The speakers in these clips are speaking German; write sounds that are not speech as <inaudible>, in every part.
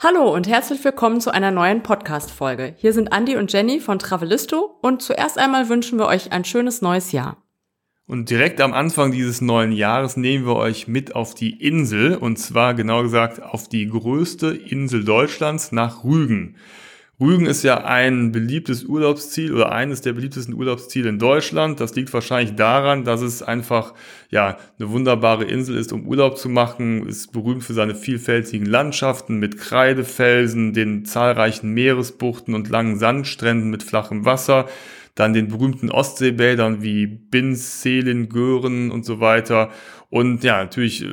Hallo und herzlich willkommen zu einer neuen Podcast-Folge. Hier sind Andy und Jenny von Travelisto und zuerst einmal wünschen wir euch ein schönes neues Jahr. Und direkt am Anfang dieses neuen Jahres nehmen wir euch mit auf die Insel und zwar genau gesagt auf die größte Insel Deutschlands nach Rügen. Rügen ist ja ein beliebtes Urlaubsziel oder eines der beliebtesten Urlaubsziele in Deutschland. Das liegt wahrscheinlich daran, dass es einfach ja eine wunderbare Insel ist, um Urlaub zu machen. Ist berühmt für seine vielfältigen Landschaften mit Kreidefelsen, den zahlreichen Meeresbuchten und langen Sandstränden mit flachem Wasser. Dann den berühmten Ostseebädern wie Binz, Seelin, Göhren und so weiter. Und ja, natürlich äh,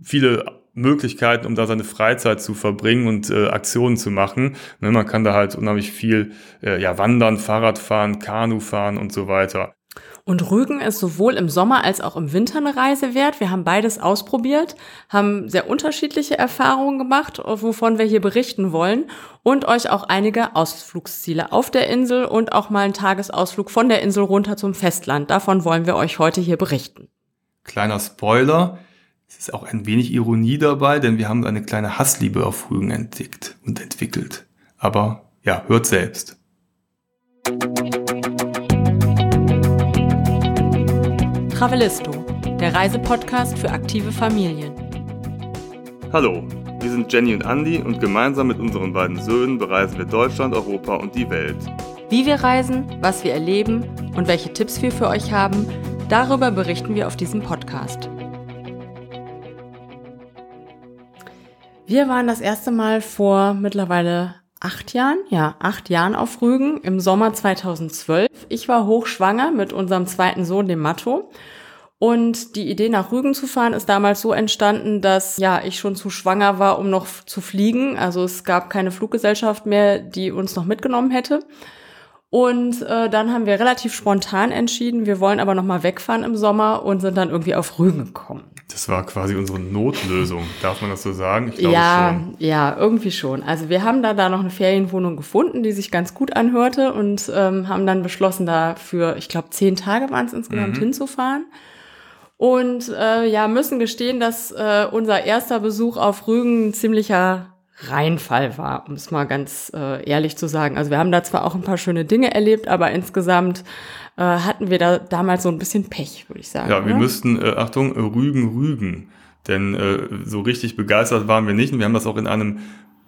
viele Möglichkeiten, um da seine Freizeit zu verbringen und äh, Aktionen zu machen. Ne, man kann da halt unheimlich viel äh, ja, wandern, Fahrrad fahren, Kanu fahren und so weiter. Und Rügen ist sowohl im Sommer als auch im Winter eine Reise wert. Wir haben beides ausprobiert, haben sehr unterschiedliche Erfahrungen gemacht, wovon wir hier berichten wollen und euch auch einige Ausflugsziele auf der Insel und auch mal einen Tagesausflug von der Insel runter zum Festland. Davon wollen wir euch heute hier berichten. Kleiner Spoiler, es ist auch ein wenig Ironie dabei, denn wir haben eine kleine Hassliebe auf Rügen entdeckt und entwickelt. Aber ja, hört selbst. Travelisto, der Reisepodcast für aktive Familien. Hallo, wir sind Jenny und Andy und gemeinsam mit unseren beiden Söhnen bereisen wir Deutschland, Europa und die Welt. Wie wir reisen, was wir erleben und welche Tipps wir für euch haben, darüber berichten wir auf diesem Podcast. Wir waren das erste Mal vor mittlerweile acht Jahren, ja, acht Jahren auf Rügen im Sommer 2012. Ich war hochschwanger mit unserem zweiten Sohn, dem Matto. Und die Idee, nach Rügen zu fahren, ist damals so entstanden, dass ja ich schon zu schwanger war, um noch zu fliegen. Also es gab keine Fluggesellschaft mehr, die uns noch mitgenommen hätte. Und äh, dann haben wir relativ spontan entschieden, wir wollen aber noch mal wegfahren im Sommer und sind dann irgendwie auf Rügen gekommen. Das war quasi unsere Notlösung, darf man das so sagen? Ich glaube ja, schon. ja, irgendwie schon. Also wir haben da, da noch eine Ferienwohnung gefunden, die sich ganz gut anhörte und ähm, haben dann beschlossen, da für, ich glaube, zehn Tage waren es insgesamt mhm. hinzufahren. Und äh, ja, müssen gestehen, dass äh, unser erster Besuch auf Rügen ein ziemlicher Reinfall war, um es mal ganz äh, ehrlich zu sagen. Also wir haben da zwar auch ein paar schöne Dinge erlebt, aber insgesamt äh, hatten wir da damals so ein bisschen Pech, würde ich sagen. Ja, wir oder? müssten, äh, Achtung, Rügen, Rügen. Denn äh, so richtig begeistert waren wir nicht. Und wir haben das auch in einem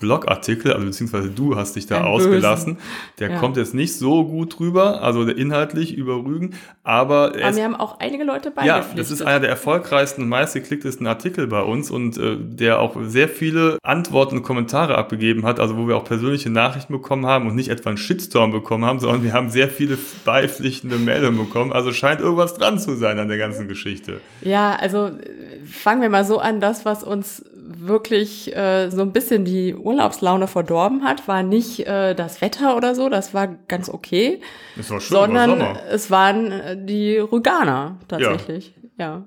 Blogartikel, also beziehungsweise du hast dich da Ein ausgelassen. Bösen. Der ja. kommt jetzt nicht so gut drüber, also inhaltlich über Rügen, aber. Aber wir haben auch einige Leute bei. Ja, das ist einer der erfolgreichsten und meistgeklicktesten Artikel bei uns und äh, der auch sehr viele Antworten und Kommentare abgegeben hat, also wo wir auch persönliche Nachrichten bekommen haben und nicht etwa einen Shitstorm bekommen haben, sondern wir haben sehr viele beipflichtende Meldungen bekommen. Also scheint irgendwas dran zu sein an der ganzen Geschichte. Ja, also äh, fangen wir mal so an, das, was uns wirklich äh, so ein bisschen die Urlaubslaune verdorben hat, war nicht äh, das Wetter oder so, das war ganz okay. Es war schön, sondern war es waren äh, die Rüganer tatsächlich. Ja. ja.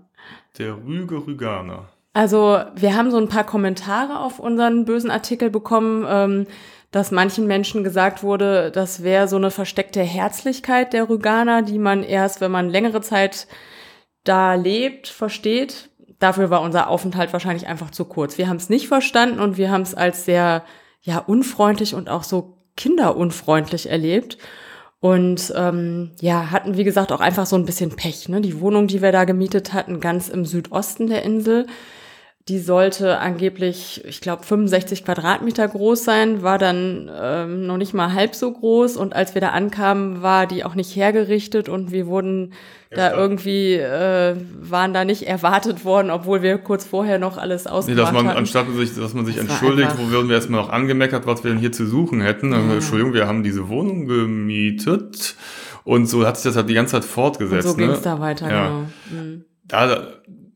Der Rüge Rüganer. Also wir haben so ein paar Kommentare auf unseren bösen Artikel bekommen, ähm, dass manchen Menschen gesagt wurde, das wäre so eine versteckte Herzlichkeit der Rüganer, die man erst, wenn man längere Zeit da lebt, versteht dafür war unser Aufenthalt wahrscheinlich einfach zu kurz. Wir haben es nicht verstanden und wir haben es als sehr ja unfreundlich und auch so kinderunfreundlich erlebt. Und ähm, ja, hatten, wie gesagt, auch einfach so ein bisschen Pech. Ne? Die Wohnung, die wir da gemietet hatten, ganz im Südosten der Insel, die sollte angeblich, ich glaube, 65 Quadratmeter groß sein, war dann ähm, noch nicht mal halb so groß. Und als wir da ankamen, war die auch nicht hergerichtet und wir wurden ja, da irgendwie, äh, waren da nicht erwartet worden, obwohl wir kurz vorher noch alles ausgemacht nee, dass man, hatten. Anstatt sich, dass man sich das entschuldigt, wo würden wir erstmal noch angemeckert, was wir denn hier zu suchen hätten. Ja. Entschuldigung, wir haben diese Wohnung gemietet. Und so hat sich das halt die ganze Zeit fortgesetzt. Und so ging es ne? da weiter, ja. genau. Mhm. Da,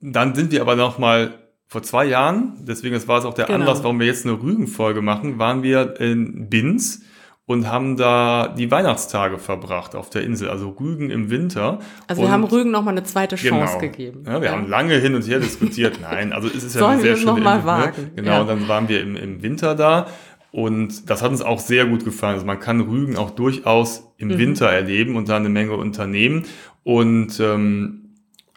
dann sind wir aber noch mal vor zwei Jahren, deswegen das war es auch der genau. Anlass, warum wir jetzt eine Rügenfolge machen, waren wir in Binz und haben da die Weihnachtstage verbracht auf der Insel, also Rügen im Winter. Also wir haben Rügen nochmal eine zweite Chance genau. gegeben. Ja, wir ja. haben lange hin und her diskutiert. <laughs> Nein, also es ist ja eine sehr schöne noch mal ne? wagen. Ne? Genau, ja. und dann waren wir im, im Winter da und das hat uns auch sehr gut gefallen. Also man kann Rügen auch durchaus im mhm. Winter erleben und da eine Menge unternehmen. Und ähm,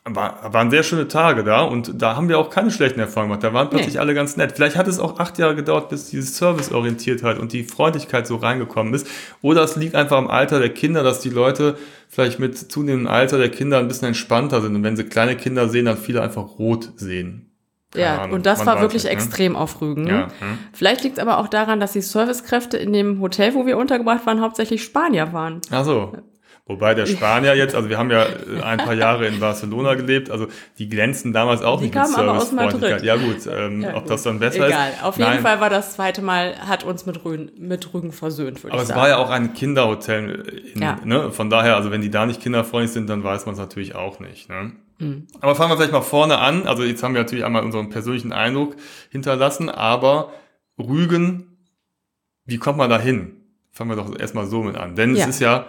war, waren sehr schöne Tage da und da haben wir auch keine schlechten Erfahrungen gemacht. Da waren plötzlich nee. alle ganz nett. Vielleicht hat es auch acht Jahre gedauert, bis diese Serviceorientiertheit und die Freundlichkeit so reingekommen ist. Oder es liegt einfach am Alter der Kinder, dass die Leute vielleicht mit zunehmendem Alter der Kinder ein bisschen entspannter sind. Und wenn sie kleine Kinder sehen, dann viele einfach rot sehen. Keine ja, Ahnung, und das war wirklich nicht, ne? extrem auf Rügen. Ja, hm. Vielleicht liegt es aber auch daran, dass die Servicekräfte in dem Hotel, wo wir untergebracht waren, hauptsächlich Spanier waren. Ach so. Wobei der Spanier jetzt, also wir haben ja äh, ein paar Jahre in Barcelona gelebt, also die glänzten damals auch die nicht kamen mit aber aus Madrid. Ja gut, ähm, ja, ob das dann besser Egal. ist. Auf jeden Fall war das zweite Mal, hat uns mit Rügen, mit Rügen versöhnt, würde ich sagen. Aber es war ja auch ein Kinderhotel. In, ja. ne? Von daher, also wenn die da nicht kinderfreundlich sind, dann weiß man es natürlich auch nicht. Ne? Mhm. Aber fangen wir vielleicht mal vorne an. Also jetzt haben wir natürlich einmal unseren persönlichen Eindruck hinterlassen, aber Rügen, wie kommt man da hin? Fangen wir doch erstmal so mit an. Denn ja. es ist ja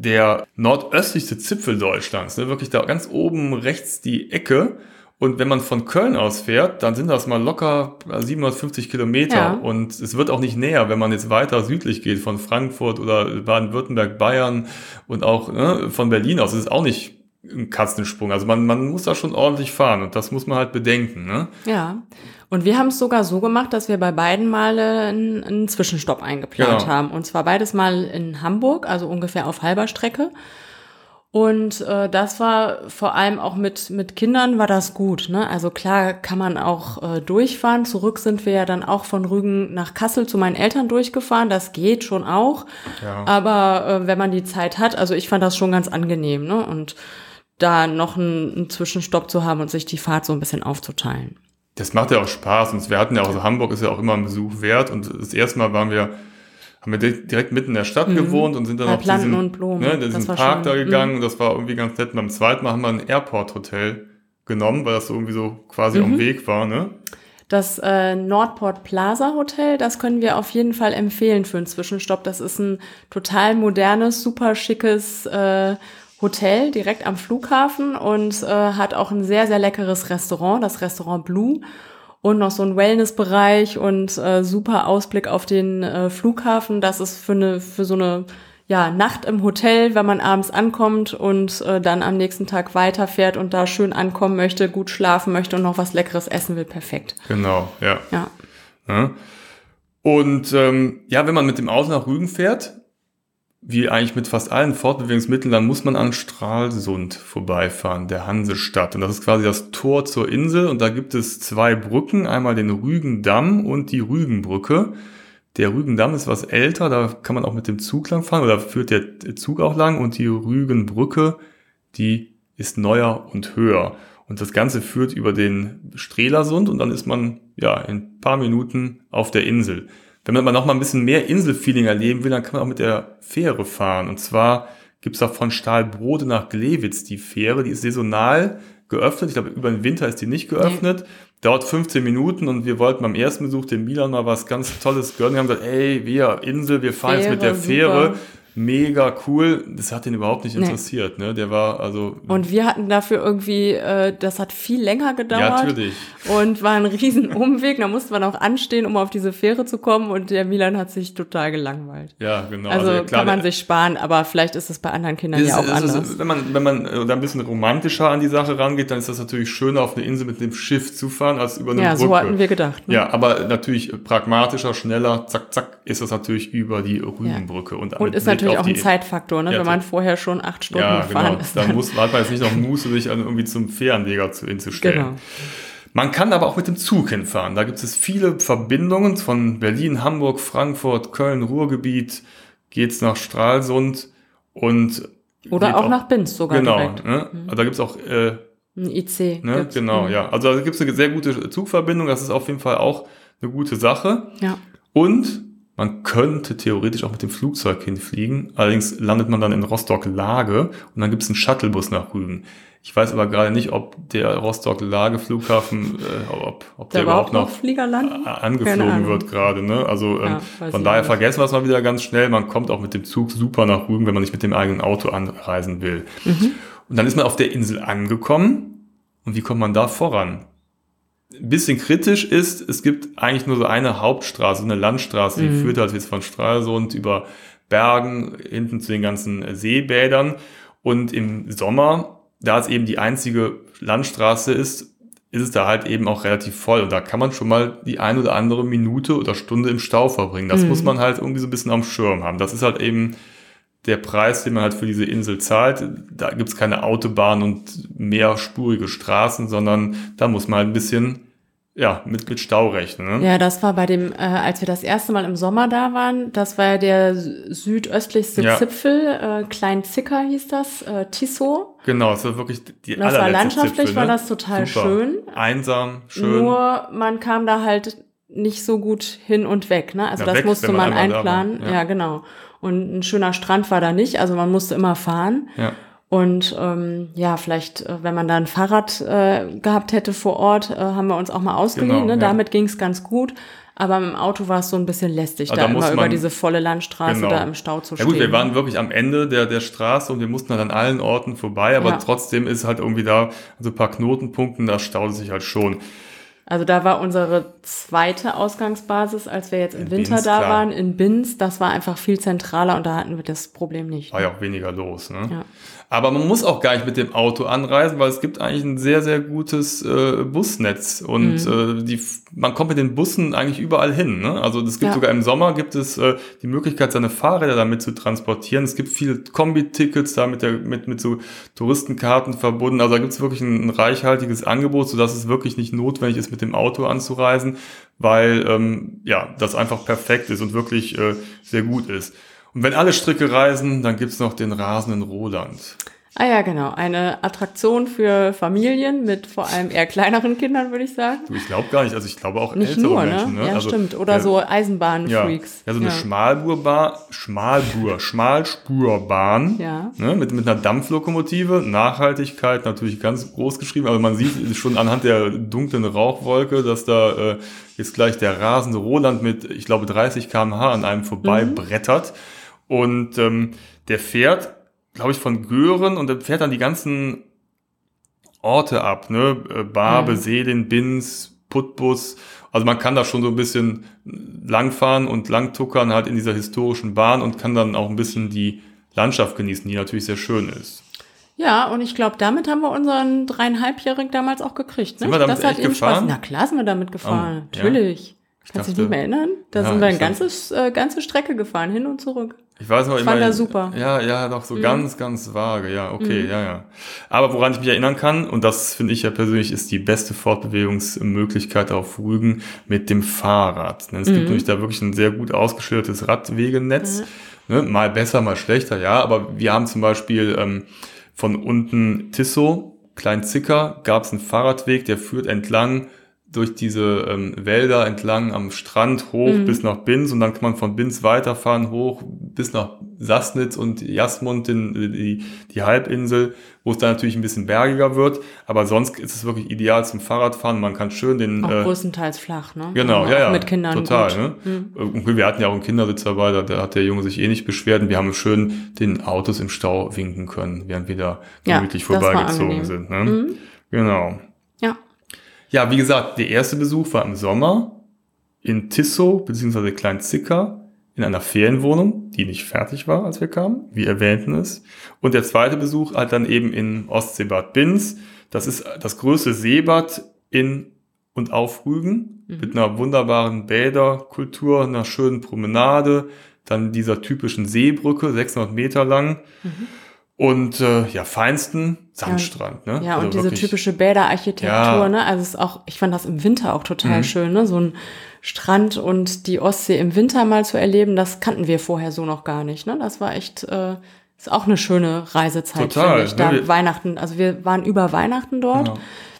der nordöstlichste Zipfel Deutschlands, ne, wirklich da ganz oben rechts die Ecke. Und wenn man von Köln aus fährt, dann sind das mal locker 750 Kilometer. Ja. Und es wird auch nicht näher, wenn man jetzt weiter südlich geht, von Frankfurt oder Baden-Württemberg, Bayern und auch ne, von Berlin aus. Es ist auch nicht ein Katzensprung. Also man, man muss da schon ordentlich fahren und das muss man halt bedenken. Ne? Ja. Und wir haben es sogar so gemacht, dass wir bei beiden Male einen, einen Zwischenstopp eingeplant genau. haben. Und zwar beides Mal in Hamburg, also ungefähr auf halber Strecke. Und äh, das war vor allem auch mit, mit Kindern war das gut. Ne? Also klar kann man auch äh, durchfahren. Zurück sind wir ja dann auch von Rügen nach Kassel zu meinen Eltern durchgefahren. Das geht schon auch. Ja. Aber äh, wenn man die Zeit hat, also ich fand das schon ganz angenehm. Ne? Und da noch einen, einen Zwischenstopp zu haben und sich die Fahrt so ein bisschen aufzuteilen. Das macht ja auch Spaß und wir hatten ja auch, also Hamburg ist ja auch immer ein Besuch wert und das erste Mal waren wir, haben wir direkt mitten in der Stadt mhm. gewohnt und sind dann auf diesen, und Blumen. Ne, diesen Park schön. da gegangen mhm. das war irgendwie ganz nett. Und beim zweiten Mal haben wir ein Airport-Hotel genommen, weil das so irgendwie so quasi mhm. am Weg war, ne? Das äh, Nordport Plaza Hotel, das können wir auf jeden Fall empfehlen für einen Zwischenstopp. Das ist ein total modernes, super schickes äh, Hotel direkt am Flughafen und äh, hat auch ein sehr, sehr leckeres Restaurant, das Restaurant Blue. Und noch so ein Wellnessbereich und äh, super Ausblick auf den äh, Flughafen. Das ist für eine, für so eine ja, Nacht im Hotel, wenn man abends ankommt und äh, dann am nächsten Tag weiterfährt und da schön ankommen möchte, gut schlafen möchte und noch was Leckeres essen will, perfekt. Genau, ja. Ja. ja. Und ähm, ja, wenn man mit dem Auto nach Rügen fährt, wie eigentlich mit fast allen Fortbewegungsmitteln, dann muss man an Stralsund vorbeifahren, der Hansestadt. Und das ist quasi das Tor zur Insel. Und da gibt es zwei Brücken, einmal den Rügendamm und die Rügenbrücke. Der Rügendamm ist was älter, da kann man auch mit dem Zug lang fahren oder führt der Zug auch lang. Und die Rügenbrücke, die ist neuer und höher. Und das Ganze führt über den Strelasund und dann ist man ja in ein paar Minuten auf der Insel. Wenn man noch mal ein bisschen mehr Inselfeeling erleben will, dann kann man auch mit der Fähre fahren. Und zwar gibt's da von Stahlbrode nach Glewitz die Fähre, die ist saisonal geöffnet. Ich glaube, über den Winter ist die nicht geöffnet. Nee. Dauert 15 Minuten und wir wollten beim ersten Besuch dem Milan mal was ganz Tolles gönnen. Wir haben gesagt, ey, wir Insel, wir fahren Fähre, jetzt mit der Fähre. Super mega cool. Das hat ihn überhaupt nicht interessiert. Nee. Ne? Der war also. Und wir hatten dafür irgendwie, äh, das hat viel länger gedauert. Ja, natürlich. Und war ein riesen <laughs> Umweg. da musste man auch anstehen, um auf diese Fähre zu kommen. Und der Milan hat sich total gelangweilt. Ja, genau. Also, also klar, kann man sich sparen, aber vielleicht ist es bei anderen Kindern ist, ja auch anders. Ist, wenn man, wenn man da ein bisschen romantischer an die Sache rangeht, dann ist das natürlich schöner, auf eine Insel mit dem Schiff zu fahren, als über eine ja, Brücke. Ja, so hatten wir gedacht. Ne? Ja, aber natürlich pragmatischer, schneller, zack, zack, ist das natürlich über die Rügenbrücke. Ja. Und, und ist natürlich auch ein Zeitfaktor Faktor, ne? Ja, wenn man vorher schon acht Stunden ja, gefahren genau. ist. Dann muss, hat man jetzt nicht noch Muße, sich irgendwie zum Fähranleger zu, hinzustellen. Genau. Man kann aber auch mit dem Zug hinfahren. Da gibt es viele Verbindungen von Berlin, Hamburg, Frankfurt, Köln, Ruhrgebiet, geht's nach Stralsund und oder auch, auch, nach Binz sogar genau, direkt. Ne? Mhm. Also da gibt's auch äh, ein IC. Ne? Genau, mhm. ja. Also da gibt's eine sehr gute Zugverbindung. Das ist auf jeden Fall auch eine gute Sache. Ja. Und man könnte theoretisch auch mit dem Flugzeug hinfliegen, allerdings landet man dann in Rostock-Lage und dann gibt es einen Shuttlebus nach Rügen. Ich weiß aber gerade nicht, ob der Rostock-Lage-Flughafen, äh, ob, ob der, der überhaupt noch angeflogen wird gerade. Ne? Also ähm, von daher vergessen wir es mal wieder ganz schnell. Man kommt auch mit dem Zug super nach Rügen, wenn man nicht mit dem eigenen Auto anreisen will. Mhm. Und dann ist man auf der Insel angekommen. Und wie kommt man da voran? Ein bisschen kritisch ist, es gibt eigentlich nur so eine Hauptstraße, eine Landstraße, die mhm. führt halt jetzt von Stralsund über Bergen hinten zu den ganzen Seebädern. Und im Sommer da es eben die einzige Landstraße ist, ist es da halt eben auch relativ voll. Und da kann man schon mal die ein oder andere Minute oder Stunde im Stau verbringen. Das mhm. muss man halt irgendwie so ein bisschen am Schirm haben. Das ist halt eben der Preis, den man halt für diese Insel zahlt. Da gibt's keine Autobahn und mehrspurige Straßen, sondern da muss man halt ein bisschen ja, mit, mit Stau rechnen. Ne? Ja, das war bei dem, äh, als wir das erste Mal im Sommer da waren, das war ja der südöstlichste ja. Zipfel, äh, Klein Zicker hieß das, äh, Tissot. Genau, es war wirklich die Das war landschaftlich, Zipfel, ne? war das total Super. schön. Einsam, schön. Nur man kam da halt nicht so gut hin und weg, ne? Also ja, das weg, musste man, man einplanen. Ja. ja, genau. Und ein schöner Strand war da nicht, also man musste immer fahren. Ja. Und ähm, ja, vielleicht, äh, wenn man da ein Fahrrad äh, gehabt hätte vor Ort, äh, haben wir uns auch mal ausgeliehen. Genau, ne? Ja. Damit ging es ganz gut. Aber im Auto war es so ein bisschen lästig, also da, immer man, über diese volle Landstraße genau. da im Stau zu stehen. Ja gut, wir waren wirklich am Ende der, der Straße und wir mussten halt an allen Orten vorbei, aber ja. trotzdem ist halt irgendwie da so ein paar Knotenpunkten, da staut sich halt schon. Also da war unsere zweite Ausgangsbasis, als wir jetzt im in Winter Binz, da klar. waren, in Binz. Das war einfach viel zentraler und da hatten wir das Problem nicht. War ja auch weniger los. Ne? Ja. Aber man muss auch gar nicht mit dem Auto anreisen, weil es gibt eigentlich ein sehr, sehr gutes äh, Busnetz und mhm. äh, die, man kommt mit den Bussen eigentlich überall hin. Ne? Also es gibt ja. sogar im Sommer gibt es äh, die Möglichkeit, seine Fahrräder damit zu transportieren. Es gibt viele Kombi-Tickets da mit, der, mit, mit so Touristenkarten verbunden. Also da gibt es wirklich ein, ein reichhaltiges Angebot, sodass es wirklich nicht notwendig ist, mit dem Auto anzureisen, weil ähm, ja das einfach perfekt ist und wirklich äh, sehr gut ist. Und wenn alle Stricke reisen, dann gibt's noch den rasenden Roland. Ah ja, genau. Eine Attraktion für Familien mit vor allem eher kleineren Kindern, würde ich sagen. Du, ich glaube gar nicht. Also ich glaube auch nicht ältere nur, Menschen. Ne? ne? Ja, also, stimmt. Oder ja, so Eisenbahnfreaks. Ja. ja, so eine ja. Schmalburbahn, Schmalbur, Schmalspurbahn. Ja. Ne? Mit, mit einer Dampflokomotive. Nachhaltigkeit natürlich ganz groß geschrieben. Aber man sieht schon anhand der dunklen Rauchwolke, dass da äh, jetzt gleich der rasende Roland mit, ich glaube, 30 km/h an einem vorbei mhm. brettert. Und ähm, der fährt, glaube ich, von Gören und der fährt dann die ganzen Orte ab, ne? Äh, Barbe, mhm. Seelin, Binz, Putbus. Also man kann da schon so ein bisschen langfahren und langtuckern halt in dieser historischen Bahn und kann dann auch ein bisschen die Landschaft genießen, die natürlich sehr schön ist. Ja, und ich glaube, damit haben wir unseren dreieinhalbjährigen damals auch gekriegt. Ne? Sind wir damit das hat echt gefahren? Spaß. Na klar sind wir damit gefahren, oh, natürlich. Ja. Kannst du dich nicht mehr erinnern? Da ja, sind wir eine ganze, äh, ganze Strecke gefahren, hin und zurück. Ich weiß noch ich immer. Fand er super. Ja, ja, doch so mhm. ganz, ganz vage. Ja, okay, mhm. ja, ja. Aber woran ich mich erinnern kann, und das finde ich ja persönlich, ist die beste Fortbewegungsmöglichkeit auf Rügen mit dem Fahrrad. Denn es mhm. gibt nämlich da wirklich ein sehr gut ausgeschildertes Radwegenetz. Ne, mal besser, mal schlechter, ja. Aber wir haben zum Beispiel ähm, von unten Tissot, Klein Zicker, gab es einen Fahrradweg, der führt entlang durch diese ähm, Wälder entlang am Strand hoch mhm. bis nach Binz und dann kann man von Binz weiterfahren hoch bis nach Sassnitz und Jasmund, den, die, die Halbinsel, wo es dann natürlich ein bisschen bergiger wird, aber sonst ist es wirklich ideal zum Fahrradfahren. Man kann schön den... Auch äh, größtenteils flach, ne? Genau, ja, ja. Mit Kindern Total, gut. ne? Mhm. Wir hatten ja auch einen Kindersitz dabei, da, da hat der Junge sich eh nicht beschwert und wir haben schön den Autos im Stau winken können, während wir da gemütlich ja, vorbeigezogen sind. Ne? Mhm. Genau. Ja. Wie gesagt, der erste Besuch war im Sommer in Tissot bzw. Kleinzicker in einer Ferienwohnung, die nicht fertig war, als wir kamen. Wir erwähnten es. Und der zweite Besuch halt dann eben in Ostseebad Binz. Das ist das größte Seebad in und auf Rügen mhm. mit einer wunderbaren Bäderkultur, einer schönen Promenade, dann dieser typischen Seebrücke, 600 Meter lang. Mhm und äh, ja, feinsten Sandstrand. Ne? Ja, also und diese typische Bäderarchitektur, ja. ne? Also es ist auch, ich fand das im Winter auch total mhm. schön, ne? So ein Strand und die Ostsee im Winter mal zu erleben, das kannten wir vorher so noch gar nicht. Ne? Das war echt, äh, ist auch eine schöne Reisezeit, Total, ich. Da ne? Weihnachten, also wir waren über Weihnachten dort. Genau.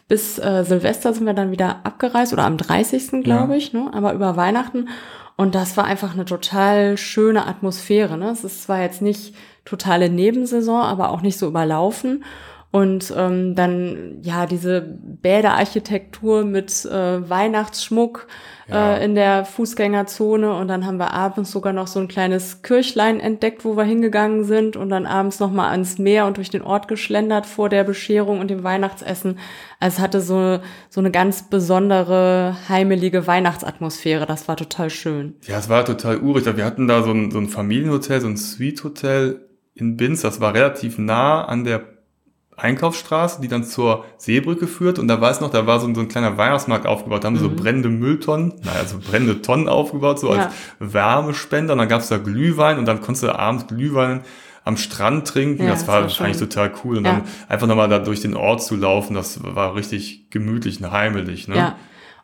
Bis äh, Silvester sind wir dann wieder abgereist oder am 30. glaube ja. ich, ne? aber über Weihnachten. Und das war einfach eine total schöne Atmosphäre. Ne? Es ist zwar jetzt nicht totale Nebensaison, aber auch nicht so überlaufen. Und ähm, dann ja diese Bäderarchitektur mit äh, Weihnachtsschmuck ja. äh, in der Fußgängerzone und dann haben wir abends sogar noch so ein kleines Kirchlein entdeckt, wo wir hingegangen sind und dann abends noch mal ans Meer und durch den Ort geschlendert vor der Bescherung und dem Weihnachtsessen. Also es hatte so so eine ganz besondere heimelige Weihnachtsatmosphäre. Das war total schön. Ja, es war total urig. Wir hatten da so ein, so ein Familienhotel, so ein Suite-Hotel in Binz. Das war relativ nah an der Einkaufsstraße, die dann zur Seebrücke führt. Und da weiß noch, da war so, so ein kleiner Weihnachtsmarkt aufgebaut. Da haben mhm. so brennende Mülltonnen, naja, so brennende Tonnen aufgebaut, so ja. als Wärmespender. Und dann gab's da Glühwein und dann konntest du abends Glühwein am Strand trinken. Ja, das, war, war eigentlich total cool. Und ja. dann einfach nochmal da durch den Ort zu laufen, das war richtig gemütlich und heimelig. Ne? Ja.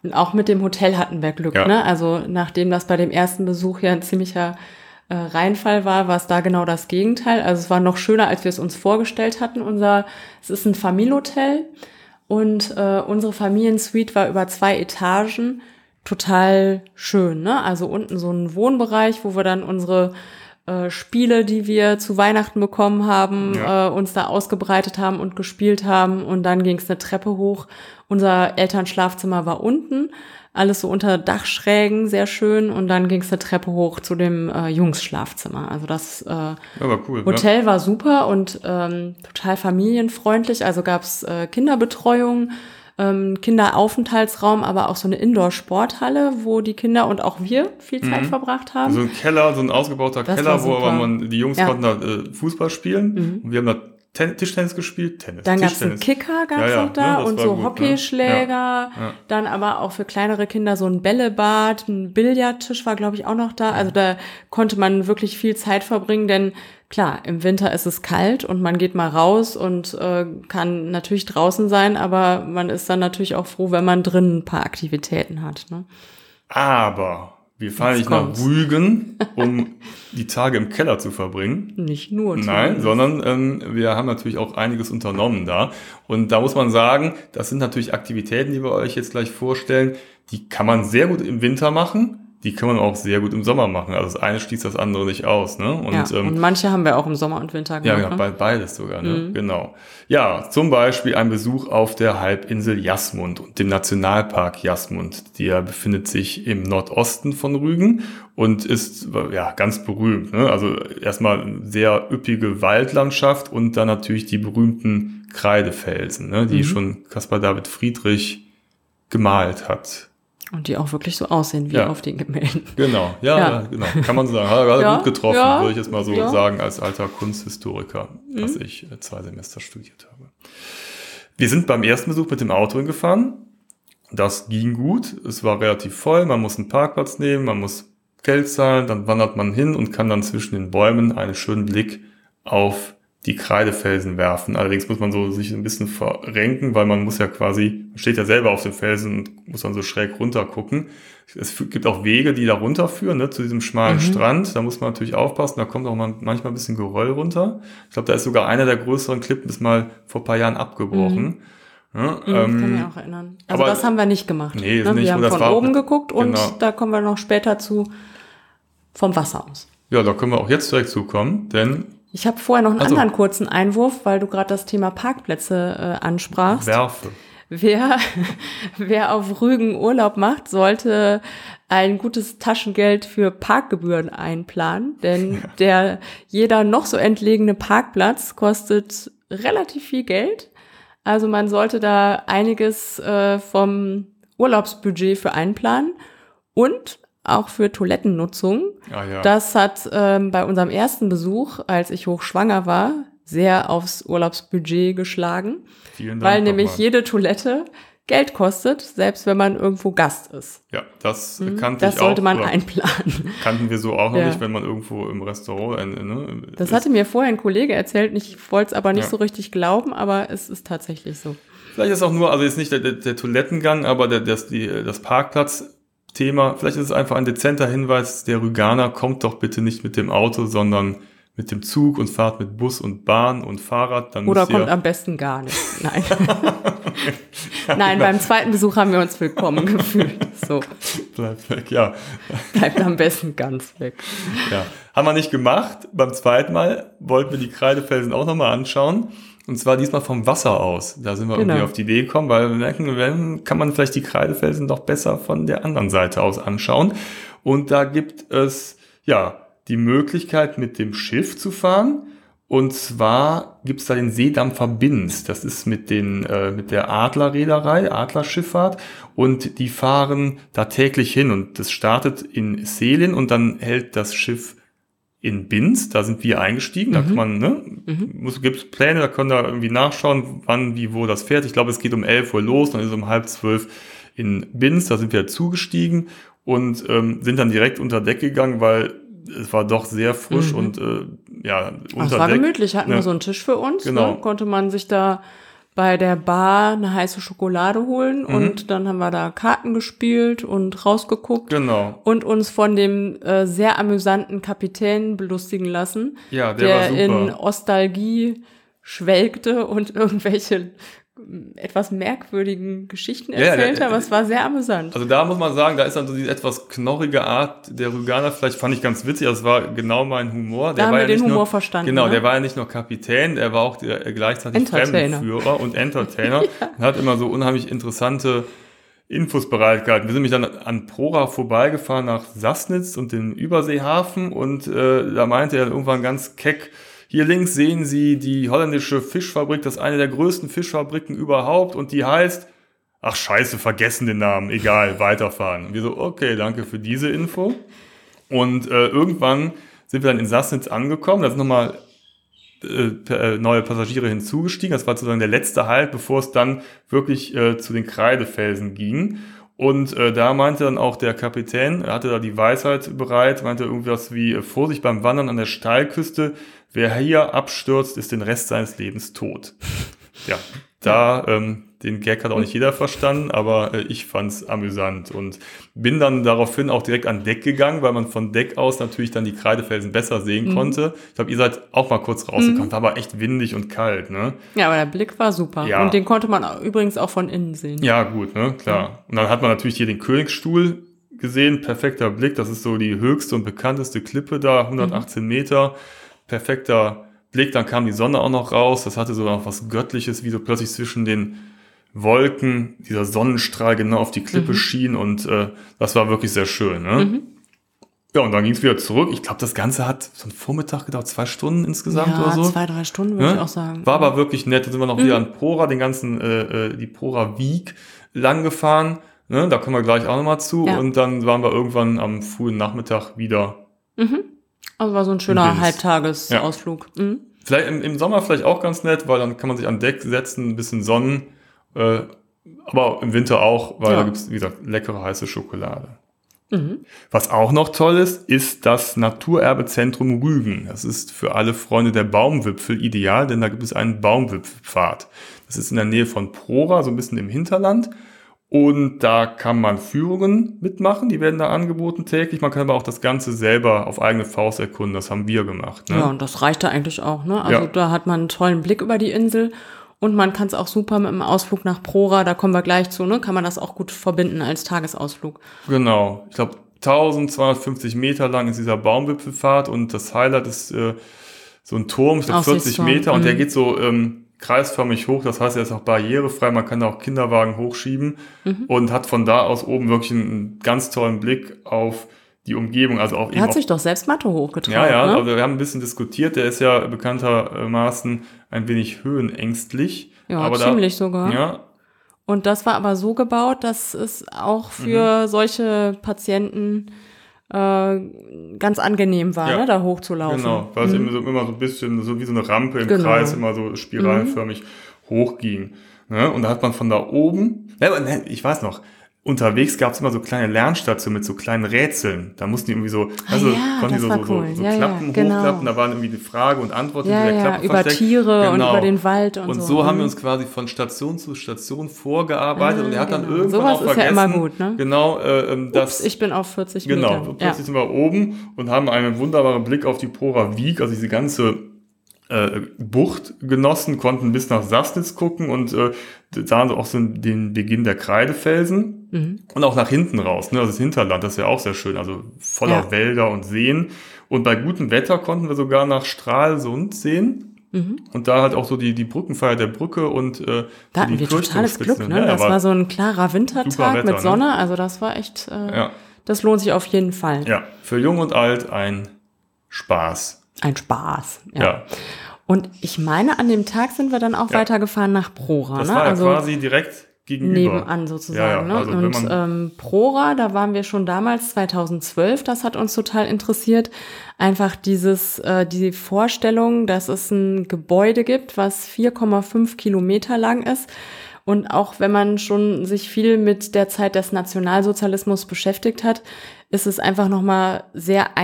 Und auch mit dem Hotel hatten wir Glück. Ne? Also nachdem das bei dem ersten Besuch ja ein ziemlicher äh, Reinfall war, war es da genau das Gegenteil. Also es war noch schöner, als wir es uns vorgestellt hatten. Unser, es ist ein Familienhotel und äh, unsere Familiensuite war über zwei Etagen total schön. Ne? Also unten so ein Wohnbereich, wo wir dann unsere äh, Spiele, die wir zu Weihnachten bekommen haben, ja. äh, uns da ausgebreitet haben und gespielt haben. Und dann ging es eine Treppe hoch. Unser Elternschlafzimmer war unten alles so unter Dachschrägen, sehr schön. Und dann ging es eine Treppe hoch zu dem äh, Jungsschlafzimmer. Also das äh, ja, war cool, ne? Hotel ja. war super und ähm, total familienfreundlich. Also gab's äh, Kinderbetreuung, ähm, Kinderaufenthaltsraum, aber auch so eine Indoor-Sporthalle, wo die Kinder und auch wir viel Zeit mhm. verbracht haben. So ein Keller, so ein ausgebauter das Keller, wo aber man, die Jungs ja. konnten da äh, Fußball spielen. Mhm. Und wir haben da Ten Tischtennis gespielt, Tennis. Dann gab es einen Kicker, gab's ja, ja, auch da ne, und so gut, ne? Hockeyschläger. Ne? Ja, dann aber auch für kleinere Kinder so ein Bällebad, ein Billardtisch war, glaube ich, auch noch da. Also da konnte man wirklich viel Zeit verbringen, denn klar, im Winter ist es kalt und man geht mal raus und äh, kann natürlich draußen sein, aber man ist dann natürlich auch froh, wenn man drin ein paar Aktivitäten hat. Ne? Aber wir fahren nicht nach Rügen, <laughs> um die Tage im Keller zu verbringen. Nicht nur. Nein, sondern ähm, wir haben natürlich auch einiges unternommen da. Und da muss man sagen, das sind natürlich Aktivitäten, die wir euch jetzt gleich vorstellen. Die kann man sehr gut im Winter machen die kann man auch sehr gut im Sommer machen. Also das eine schließt das andere nicht aus. Ne? Und, ja, ähm, und manche haben wir auch im Sommer und Winter gemacht. Ja, genau, ne? beides sogar. Ne? Mhm. Genau. Ja, zum Beispiel ein Besuch auf der Halbinsel Jasmund und dem Nationalpark Jasmund. Der befindet sich im Nordosten von Rügen und ist ja ganz berühmt. Ne? Also erstmal sehr üppige Waldlandschaft und dann natürlich die berühmten Kreidefelsen, ne? die mhm. schon Caspar David Friedrich gemalt hat. Und die auch wirklich so aussehen wie ja. auf den Gemälden. Genau, ja, ja. genau. Kann man sagen. Hat er ja, gut getroffen, würde ich jetzt mal so sagen, als alter Kunsthistoriker, mhm. dass ich äh, zwei Semester studiert habe. Wir sind beim ersten Besuch mit dem Auto hingefahren. Das ging gut. Es war relativ voll. Man muss einen Parkplatz nehmen, man muss Geld zahlen, dann wandert man hin und kann dann zwischen den Bäumen einen schönen Blick auf die Kreidefelsen werfen. Allerdings muss man so sich ein bisschen verrenken, weil man muss ja quasi, man steht ja selber auf dem Felsen und muss dann so schräg runter gucken. Es gibt auch Wege, die da runterführen, ne, zu diesem schmalen mhm. Strand. Da muss man natürlich aufpassen, da kommt auch manchmal ein bisschen Geröll runter. Ich glaube, da ist sogar einer der größeren Klippen ist mal vor paar Jahren abgebrochen. Mhm. Ja, mhm, ähm, kann mich auch erinnern. Also aber, das haben wir nicht gemacht. Nee, ne? nicht, wir haben von oben geguckt und genau. da kommen wir noch später zu vom Wasser aus. Ja, da können wir auch jetzt direkt zukommen, denn ich habe vorher noch einen also, anderen kurzen Einwurf, weil du gerade das Thema Parkplätze äh, ansprachst. Werfe. Wer, <laughs> wer auf Rügen Urlaub macht, sollte ein gutes Taschengeld für Parkgebühren einplanen, denn <laughs> der jeder noch so entlegene Parkplatz kostet relativ viel Geld. Also man sollte da einiges äh, vom Urlaubsbudget für einplanen. Und auch für Toilettennutzung. Ah, ja. Das hat ähm, bei unserem ersten Besuch, als ich hochschwanger war, sehr aufs Urlaubsbudget geschlagen. Vielen Dank. Weil nämlich mal. jede Toilette Geld kostet, selbst wenn man irgendwo Gast ist. Ja, das mhm, kannte das ich auch. Das sollte man einplanen. <laughs> Kannten wir so auch noch ja. nicht, wenn man irgendwo im Restaurant. Ne, das hatte mir vorher ein Kollege erzählt, ich wollte es aber nicht ja. so richtig glauben, aber es ist tatsächlich so. Vielleicht ist auch nur, also jetzt nicht der, der, der Toilettengang, aber der, das, die, das Parkplatz Thema. Vielleicht ist es einfach ein dezenter Hinweis, der Rüganer kommt doch bitte nicht mit dem Auto, sondern mit dem Zug und fahrt mit Bus und Bahn und Fahrrad. Dann Oder kommt am besten gar nicht. Nein. <laughs> <laughs> Nein, beim zweiten Besuch haben wir uns willkommen <laughs> gefühlt. So. Bleibt weg, ja. Bleibt am besten ganz weg. Ja. Haben wir nicht gemacht. Beim zweiten Mal wollten wir die Kreidefelsen auch nochmal anschauen. Und zwar diesmal vom Wasser aus. Da sind wir genau. irgendwie auf die Idee gekommen, weil wir merken, wenn, kann man vielleicht die Kreidefelsen doch besser von der anderen Seite aus anschauen. Und da gibt es, ja, die Möglichkeit, mit dem Schiff zu fahren. Und zwar gibt es da den Seedampfer Binz. Das ist mit, den, äh, mit der Adlerreederei, Adlerschifffahrt. Und die fahren da täglich hin. Und das startet in Seelin und dann hält das Schiff in Binz, da sind wir eingestiegen, da kann man, ne, muss, gibt's Pläne, da können da irgendwie nachschauen, wann, wie, wo das fährt. Ich glaube, es geht um 11 Uhr los, dann ist es um halb zwölf in Binz, da sind wir zugestiegen und ähm, sind dann direkt unter Deck gegangen, weil es war doch sehr frisch Mhm. und äh, ja, Ach, unter es war Deck. gemütlich, hatten Ja. wir so einen Tisch für uns. Genau. Ne? Konnte man sich da bei der Bar eine heiße Schokolade holen Mhm. und dann haben wir da Karten gespielt und rausgeguckt Genau. und uns von dem äh, sehr amüsanten Kapitän belustigen lassen, Ja, der, der, in Nostalgie schwelgte und <laughs> irgendwelche etwas merkwürdigen Geschichten Ja, der- erzählte, aber es war sehr amüsant. Also da muss man sagen, da ist dann so diese etwas knorrige Art der Rüganer, vielleicht fand ich ganz witzig, das war genau mein Humor. Der Da haben wir ja den nicht Humor nur, verstanden, Genau, ne? der war ja nicht nur Kapitän, er war auch der, äh, gleichzeitig. Fremdenführer und Entertainer <laughs> und hat immer so unheimlich interessante Infos bereitgehalten. Wir sind nämlich dann an Prora vorbeigefahren nach Sassnitz und den Überseehafen und äh, da meinte er irgendwann ganz keck, hier links sehen Sie die holländische Fischfabrik, das ist eine der größten Fischfabriken überhaupt und die heißt, ach scheiße, vergessen den Namen, egal, <laughs> weiterfahren. Und wir so, okay, danke für diese Info. Und äh, irgendwann sind wir dann in Sassnitz angekommen, da sind nochmal äh, äh, neue Passagiere hinzugestiegen. Das war sozusagen der letzte Halt, bevor es dann wirklich äh, zu den Kreidefelsen ging. Und äh, da meinte dann auch der Kapitän, er hatte da die Weisheit bereit, meinte irgendwas wie äh, Vorsicht beim Wandern an der Steilküste, wer hier abstürzt, ist den Rest seines Lebens tot. Ja, da, ähm, den Gag hat auch nicht jeder verstanden, aber äh, ich fand's amüsant und bin dann daraufhin auch direkt an Deck gegangen, weil man von Deck aus natürlich dann die Kreidefelsen besser sehen konnte. Ich glaube, ihr seid auch mal kurz rausgekommen, war aber echt windig und kalt, ne? Ja, aber der Blick war super. Ja. Und den konnte man übrigens auch von innen sehen. Ja, gut, ne, klar. Und dann hat man natürlich hier den Königsstuhl gesehen, perfekter Blick, das ist so die höchste und bekannteste Klippe da, 118 Meter, perfekter Blick, dann kam die Sonne auch noch raus, das hatte so noch was Göttliches, wie so plötzlich zwischen den Wolken dieser Sonnenstrahl genau auf die Klippe schien und äh, das war wirklich sehr schön, ne? Ja, und dann ging es wieder zurück. Ich glaube, das Ganze hat so einen Vormittag gedauert, zwei Stunden insgesamt ja, oder so. zwei, drei Stunden würde Ne? ich auch sagen. War aber wirklich nett. Dann sind wir noch wieder an Pora, den ganzen, äh, äh, die Pora Wieg lang gefahren. Ne? Da kommen wir gleich auch nochmal zu. Ja. Und dann waren wir irgendwann am frühen Nachmittag wieder. Also war so ein schöner. Halbtagesausflug. Mhm. Vielleicht im, im Sommer vielleicht auch ganz nett, weil dann kann man sich an Deck setzen, ein bisschen sonnen. Äh, aber im Winter auch, weil Ja. da gibt's wie gesagt, leckere heiße Schokolade. Was auch noch toll ist, ist das Naturerbezentrum Rügen. Das ist für alle Freunde der Baumwipfel ideal, denn da gibt es einen Baumwipfelpfad. Das ist in der Nähe von Prora, so ein bisschen im Hinterland. Und da kann man Führungen mitmachen, die werden da angeboten täglich. Man kann aber auch das Ganze selber auf eigene Faust erkunden. Das haben wir gemacht. Ne? Ja, und das reichte eigentlich auch. Ne? Also Ja. da hat man einen tollen Blick über die Insel und man kann es auch super mit einem Ausflug nach Prora, da kommen wir gleich zu, ne? kann man das auch gut verbinden als Tagesausflug. Genau. Ich glaube, 1250 Meter lang ist dieser Baumwipfelpfad und das Highlight ist äh, so ein Turm, ich glaube 40 Aussichtsturm, Meter und der mhm. geht so ähm, kreisförmig hoch. Das heißt, er ist auch barrierefrei. Man kann da auch Kinderwagen hochschieben Mhm. und hat von da aus oben wirklich einen ganz tollen Blick auf die Umgebung. Also auch Er eben hat sich doch selbst Mathe hochgetraut. ja, ja, ne? also wir haben ein bisschen diskutiert. Der ist ja bekanntermaßen ein wenig höhenängstlich. Ja, aber ziemlich sogar. Ja, Und das war aber so gebaut, dass es auch für Mhm. solche Patienten äh, ganz angenehm war, Ja. ne, da hochzulaufen. Genau, weil es eben so, immer so ein bisschen so wie so eine Rampe im Genau. Kreis immer so spiralförmig hochging. Ne? Und da hat man von da oben, aber ne, ich weiß noch, unterwegs gab es immer so kleine Lernstationen mit so kleinen Rätseln. Da mussten die irgendwie so, also Ah ja, konnten die das so, so, so, cool. so Ja, ja, Klappen genau. hochklappen, da waren irgendwie die Frage und Antwort Ja, hinter der ja, Klappe über versteckt. Tiere und Genau. über den Wald und, Und so. so haben wir Mhm. uns quasi von Station zu Station vorgearbeitet Ah, und er hat dann genau. irgendwann Sowas auch ist ja vergessen, immer gut, ne? genau, äh, ähm, dass Ups, ich bin auf 40 Genau, Metern. Ja. plötzlich sind wir oben und haben einen wunderbaren Blick auf die Pora Wieg, also diese ganze äh, Bucht genossen, konnten bis nach Sassnitz gucken und äh, sahen so auch so den Beginn der Kreidefelsen Mhm. und auch nach hinten raus, ne? also das Hinterland, das ist ja auch sehr schön, also voller Ja. Wälder und Seen. Und bei gutem Wetter konnten wir sogar nach Stralsund sehen. Mhm. Und da halt auch so die, die Brückenfeier der Brücke und äh, Da hatten die wir totales. Glück, ne? Ja, das aber- war so ein klarer Wintertag Wetter, mit ne? Sonne, also das war echt, äh, ja, das lohnt sich auf jeden Fall. ja, für Jung und Alt ein Spaß. Ein Spaß. ja. Und ich meine, an dem Tag sind wir dann auch Ja. weitergefahren nach Prora. Das ne? war ja also, quasi direkt gegenüber. nebenan sozusagen. Ja, ja, ne? also wenn und ähm, Prora, da waren wir schon damals 2012, das hat uns total interessiert. Einfach dieses, äh, die Vorstellung, dass es ein Gebäude gibt, was 4,5 Kilometer lang ist. Und auch wenn man schon sich viel mit der Zeit des Nationalsozialismus beschäftigt hat, ist es einfach nochmal sehr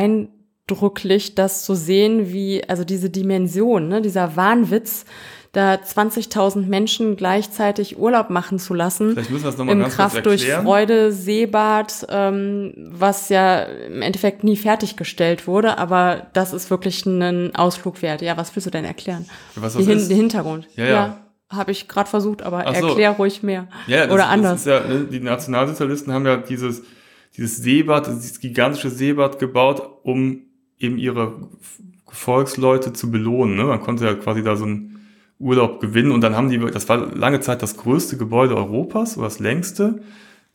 eindrücklich, das zu sehen, wie, also diese Dimension, ne, dieser Wahnwitz, da 20.000 Menschen gleichzeitig Urlaub machen zu lassen. Vielleicht müssen wir das nochmal Im ganz Kraft durch. Freude, Seebad, ähm, was ja im Endeffekt nie fertiggestellt wurde, aber das ist wirklich ein Ausflug wert. Ja, was willst du denn erklären? Was das Hin ist? den Hintergrund. Ja, ja. habe ich gerade versucht, aber Ach so. erklär ruhig mehr. Ja, das, Oder das anders. Ist ja, ne, die Nationalsozialisten haben ja dieses, dieses Seebad, dieses gigantische Seebad gebaut, um eben ihre Volksleute zu belohnen. Ne? Man konnte ja quasi da so einen Urlaub gewinnen und dann haben die, das war lange Zeit das größte Gebäude Europas oder das längste.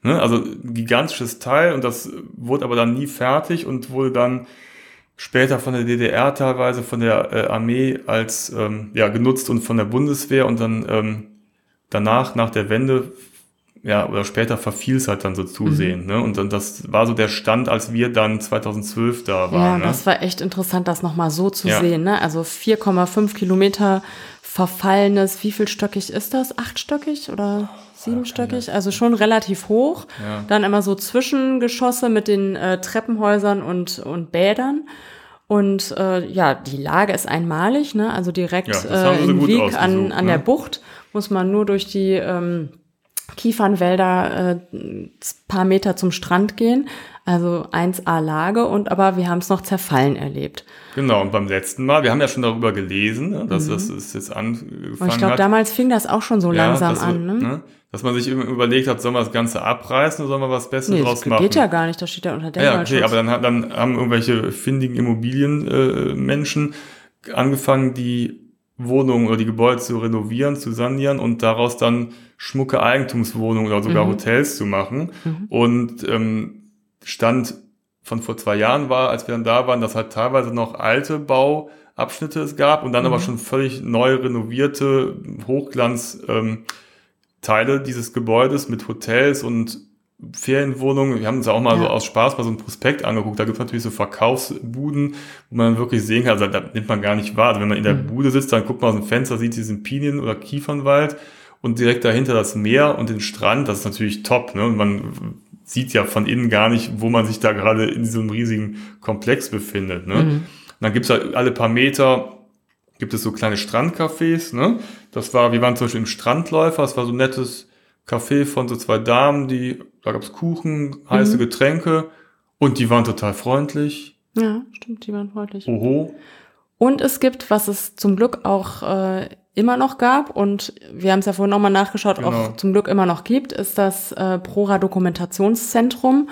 Ne? Also ein gigantisches Teil und das wurde aber dann nie fertig und wurde dann später von der DDR teilweise von der äh, Armee als ähm, ja genutzt und von der Bundeswehr und dann ähm, danach nach der Wende ja oder später verfiel es halt dann so zusehen Mhm. ne und dann das war so der Stand als wir dann 2012 da Ja, waren ne? das war echt interessant, das nochmal so zu Ja. sehen. Ne? Also 4,5 Kilometer verfallenes, wie vielstöckig ist das? Achtstöckig oder siebenstöckig? Also schon relativ hoch. Ja. Dann immer so Zwischengeschosse mit den äh, Treppenhäusern und, und Bädern. Und äh, ja, die Lage ist einmalig, ne? also direkt Ja, äh, im Weg an, an ne? der Bucht. Muss man nur durch die ähm, Kiefernwälder äh, ein paar Meter zum Strand gehen. Also 1A Lage und aber wir haben es noch zerfallen erlebt. genau und beim letzten Mal wir haben ja schon darüber gelesen ne, dass das ist jetzt angefangen Und Mhm. ich glaube, damals fing das auch schon so Ja, langsam dass, an. Ne? dass man sich überlegt hat, sollen wir das Ganze abreißen oder sollen wir was Besseres Nee, draus das machen? geht ja gar nicht, das steht ja unter Ja, Denkmalschutz. okay, aber dann, dann haben irgendwelche findigen Immobilienmenschen äh, Menschen angefangen, die Wohnungen oder die Gebäude zu renovieren, zu sanieren und daraus dann schmucke Eigentumswohnungen oder sogar Mhm. Hotels zu machen. Und ähm, Stand von vor zwei Jahren war, als wir dann da waren, dass halt teilweise noch alte Bauabschnitte es gab und dann Mhm. aber schon völlig neu renovierte Hochglanz ähm, Teile dieses Gebäudes mit Hotels und Ferienwohnungen. Wir haben uns ja auch mal Ja. so aus Spaß mal so ein Prospekt angeguckt. Da gibt es natürlich so Verkaufsbuden, wo man wirklich sehen kann, also da nimmt man gar nicht wahr. Also wenn man in der Mhm. Bude sitzt, dann guckt man aus dem Fenster, sieht diesen Pinien- oder Kiefernwald und direkt dahinter das Meer und den Strand. Das ist natürlich top. Ne? Und man sieht ja von innen gar nicht, wo man sich da gerade in diesem riesigen Komplex befindet. Ne? Mhm. Und dann gibt's halt alle paar Meter gibt es so kleine Strandcafés, ne? Das war, wir waren zum Beispiel im Strandläufer, das war so ein nettes Café von so zwei Damen, die, da gab's Kuchen, heiße Mhm. Getränke und die waren total freundlich. Ja, stimmt, die waren freundlich. Oho. Und es gibt, was es zum Glück auch äh, immer noch gab und wir haben es ja vorhin nochmal nachgeschaut, Genau. auch zum Glück immer noch gibt, ist das äh, Prora Dokumentationszentrum,